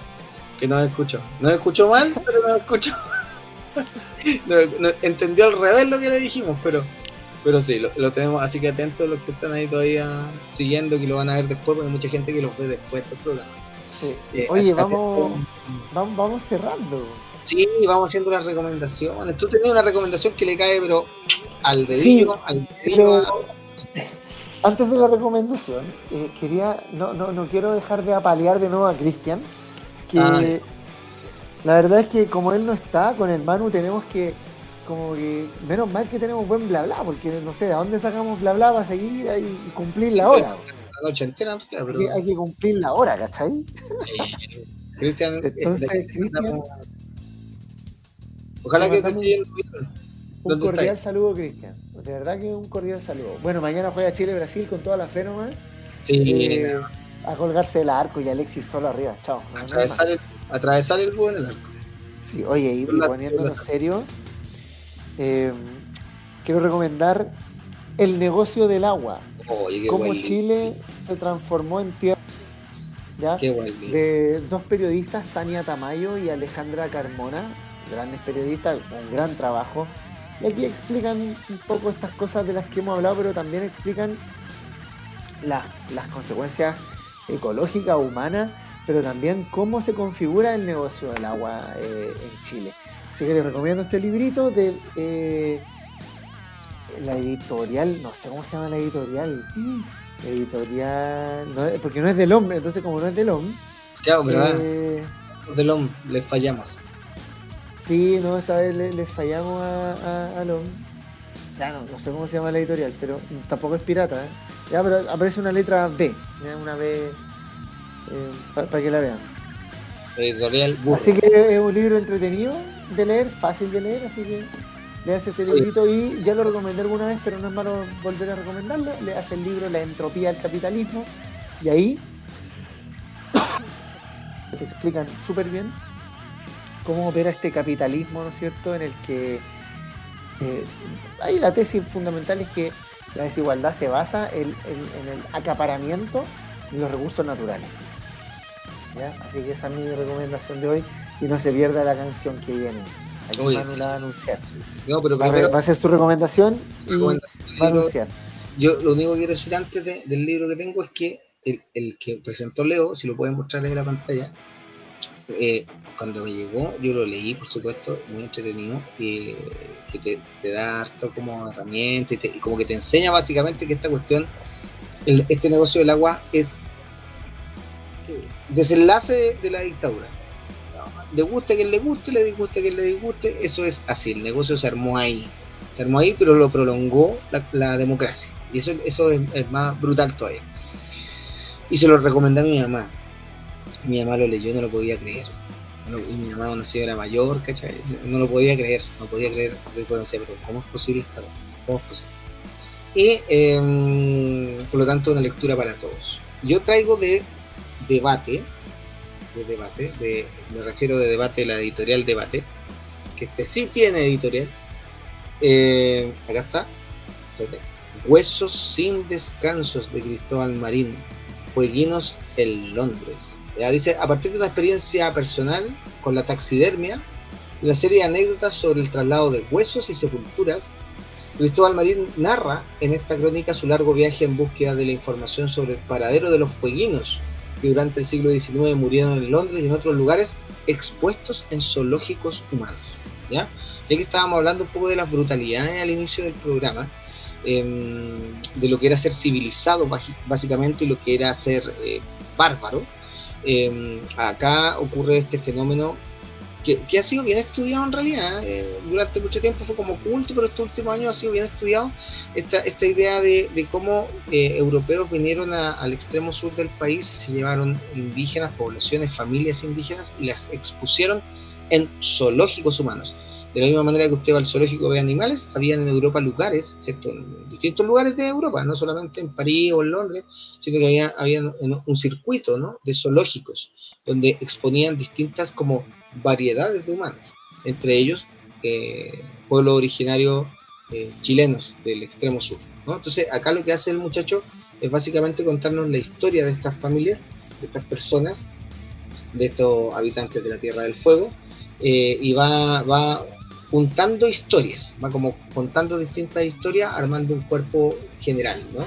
que nos escuchó. Nos escuchó mal, pero nos escuchó. entendió al revés lo que le dijimos, pero pero sí, lo, tenemos, así que atentos los que están ahí todavía siguiendo, que lo van a ver después, porque hay mucha gente que los ve después de estos programas. Sí. Eh, Oye, vamos, vamos, vamos cerrando. Sí, vamos haciendo las recomendaciones. Tú tenías una recomendación que le cae, pero al dedillo, al dedillo. Antes de la recomendación, eh, quería, no, no, no quiero dejar de apalear de nuevo a Cristian, que ah, la verdad es que como él no está, con el Manu tenemos que como que menos mal que tenemos buen bla bla, porque no sé, ¿de dónde sacamos bla bla para seguir y cumplir la hora? La noche entera, pero... hay, que, cumplir la hora, ¿cachai? Cristian, entonces, Cristian. Ojalá que te esté Un cordial saludo, Cristian. De verdad que un cordial saludo. Bueno, mañana juega Chile-Brasil con toda la fe nomás. Sí. Eh, a colgarse del arco y Alexis solo arriba. Chao. Atravesar, el, atravesar el búho en el arco. Sí, oye, y, y poniéndonos serio, eh, quiero recomendar El negocio del agua. Cómo Chile se transformó en tierra. de dos periodistas, Tania Tamayo y Alejandra Carmona, grandes periodistas, un gran trabajo. Y aquí explican un poco estas cosas de las que hemos hablado, pero también explican las consecuencias ecológicas, humanas, pero también cómo se configura el negocio del agua eh, en Chile. Así que les recomiendo este librito de eh, la editorial, no sé cómo se llama la editorial. editorial, porque no es del hombre, entonces como no es del hombre. Claro, ¿verdad? Eh, del hombre, les fallamos. Sí, no, esta vez les, fallamos a, a, hombre. Ya no, no sé cómo se llama la editorial, pero tampoco es pirata, ¿eh? Ya, pero aparece una letra B, una B eh, para que la vean. Editorial Así que es un libro entretenido de leer, fácil de leer, así que le hace este librito y ya lo recomendé alguna vez, pero no es malo volver a recomendarlo. Le hace el libro La entropía del capitalismo y ahí te explican súper bien cómo opera este capitalismo, ¿no es cierto?, en el que eh, ahí la tesis fundamental es que la desigualdad se basa en, el acaparamiento de los recursos naturales. Así que esa es mi recomendación de hoy y no se pierda la canción que viene. Aquí Manu la va a anunciar. No, pero va, a ser su recomendación y va a anunciar. Yo lo único que quiero decir antes del libro que tengo es que el, el, que presentó Leo, si lo pueden mostrar en la pantalla, eh, cuando me llegó, yo lo leí, por supuesto, muy entretenido, y que te, da harto como herramienta y, como que te enseña básicamente que esta cuestión, este negocio del agua es desenlace de, la dictadura. Le guste a quien le guste, le disguste a quien le disguste, eso es así, el negocio se armó ahí, se armó ahí, pero lo prolongó la, democracia, y eso, eso es, más brutal todavía. Y se lo recomendé a mi mamá, mi mamá lo leyó, no lo podía creer. Y mi mamá, una señora mayor, ¿cachai? No lo podía creer, no podía creer. pero ¿cómo es posible esta ¿Cómo es posible? Y em, por lo tanto, una lectura para todos. Yo traigo de debate, de debate, de, me refiero de debate la editorial Debate, que este sí tiene editorial. Eh, acá está. Huesos sin descansos de Cristóbal Marín, Jueguinos en Londres dice, a partir de una experiencia personal con la taxidermia, una serie de anécdotas sobre el traslado de huesos y sepulturas, Cristóbal Marín narra en esta crónica su largo viaje en búsqueda de la información sobre el paradero de los fueguinos que durante el siglo XIX murieron en Londres y en otros lugares expuestos en zoológicos humanos. ¿ya? ya que estábamos hablando un poco de las brutalidades al inicio del programa, em, de lo que era ser civilizado básicamente y lo que era ser eh, bárbaro, Em, acá ocurre este fenómeno que, ha sido bien estudiado en realidad. Eh, durante mucho tiempo fue como culto, pero estos últimos años ha sido bien estudiado esta, esta idea de, cómo eh, europeos vinieron al extremo sur del país, se llevaron indígenas, poblaciones, familias indígenas y las expusieron en zoológicos humanos. De la misma manera que usted va al zoológico ve animales, habían en Europa lugares, ¿cierto? En distintos lugares de Europa, no solamente en París o en Londres, sino que había, había un circuito ¿no? de zoológicos donde exponían distintas como variedades de humanos, entre ellos eh, pueblos originarios eh, chilenos del extremo sur. ¿no? Entonces acá lo que hace el muchacho es básicamente contarnos la historia de estas familias, de estas personas, de estos habitantes de la Tierra del Fuego, eh, y va, va juntando historias, va como contando distintas historias, armando un cuerpo general, ¿no?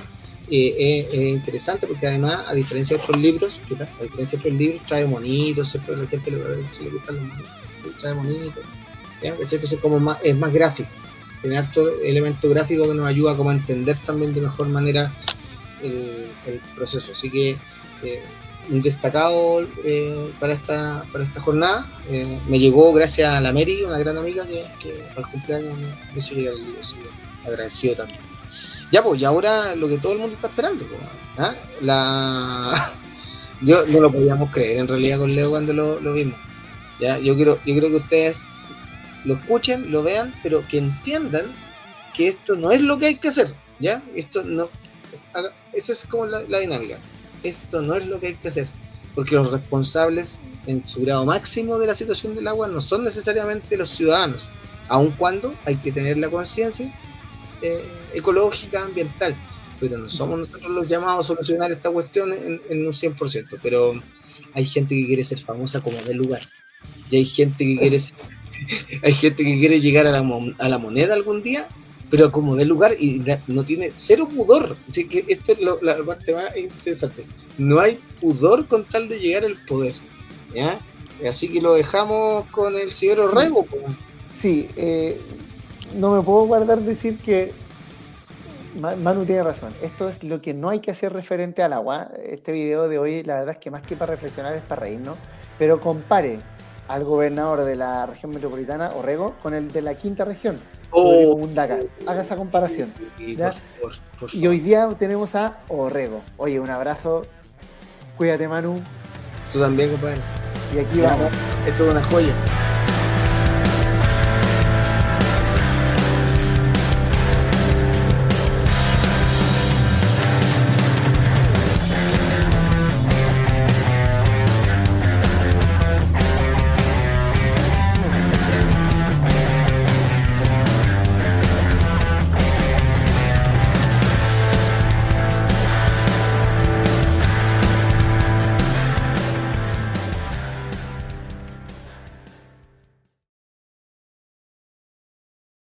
Eh, es, interesante porque además, a diferencia de otros libros, a diferencia de otros libros, trae monitos, ¿cierto? La gente le, si le gustan los monitos, trae monitos, Entonces como más, es más gráfico, tiene harto elemento gráfico que nos ayuda como a entender también de mejor manera el, proceso, así que eh, un destacado eh, para, esta, para esta jornada. Eh, me llegó gracias a la Mary, una gran amiga que, el cumpleaños me hizo llegar el libro, así que agradecido también. Ya pues, y ahora lo que todo el mundo está esperando, pues, ¿ah? la yo no lo podíamos creer en realidad con Leo cuando lo, vimos. ¿ya? Yo quiero, yo creo que ustedes lo escuchen, lo vean, pero que entiendan que esto no es lo que hay que hacer, ¿ya? Esto no, esa es como la dinámica esto no es lo que hay que hacer, porque los responsables en su grado máximo de la situación del agua no son necesariamente los ciudadanos, aun cuando hay que tener la conciencia eh, ecológica, ambiental, pero no somos nosotros los llamados a solucionar esta cuestión en, un 100%, pero hay gente que quiere ser famosa como de lugar, y hay gente que quiere hay gente que quiere llegar a la, a la moneda algún día pero como de lugar y no tiene cero pudor. Así que esto es la parte más interesante. No hay pudor con tal de llegar al poder. ¿ya? Así que lo dejamos con el señor Orrego. Sí, eh, no me puedo guardar decir que Manu tiene razón. Esto es lo que no hay que hacer referente al agua. Este video de hoy, la verdad es que más que para reflexionar es para reírnos. Pero compare al gobernador de la región metropolitana, Orrego, con el de la quinta región Oh. Haga esa comparación. y hoy día tenemos a Orrego. Oye, un abrazo. Cuídate, Manu. Tú también, compadre. Y aquí vamos. Esto es una joya.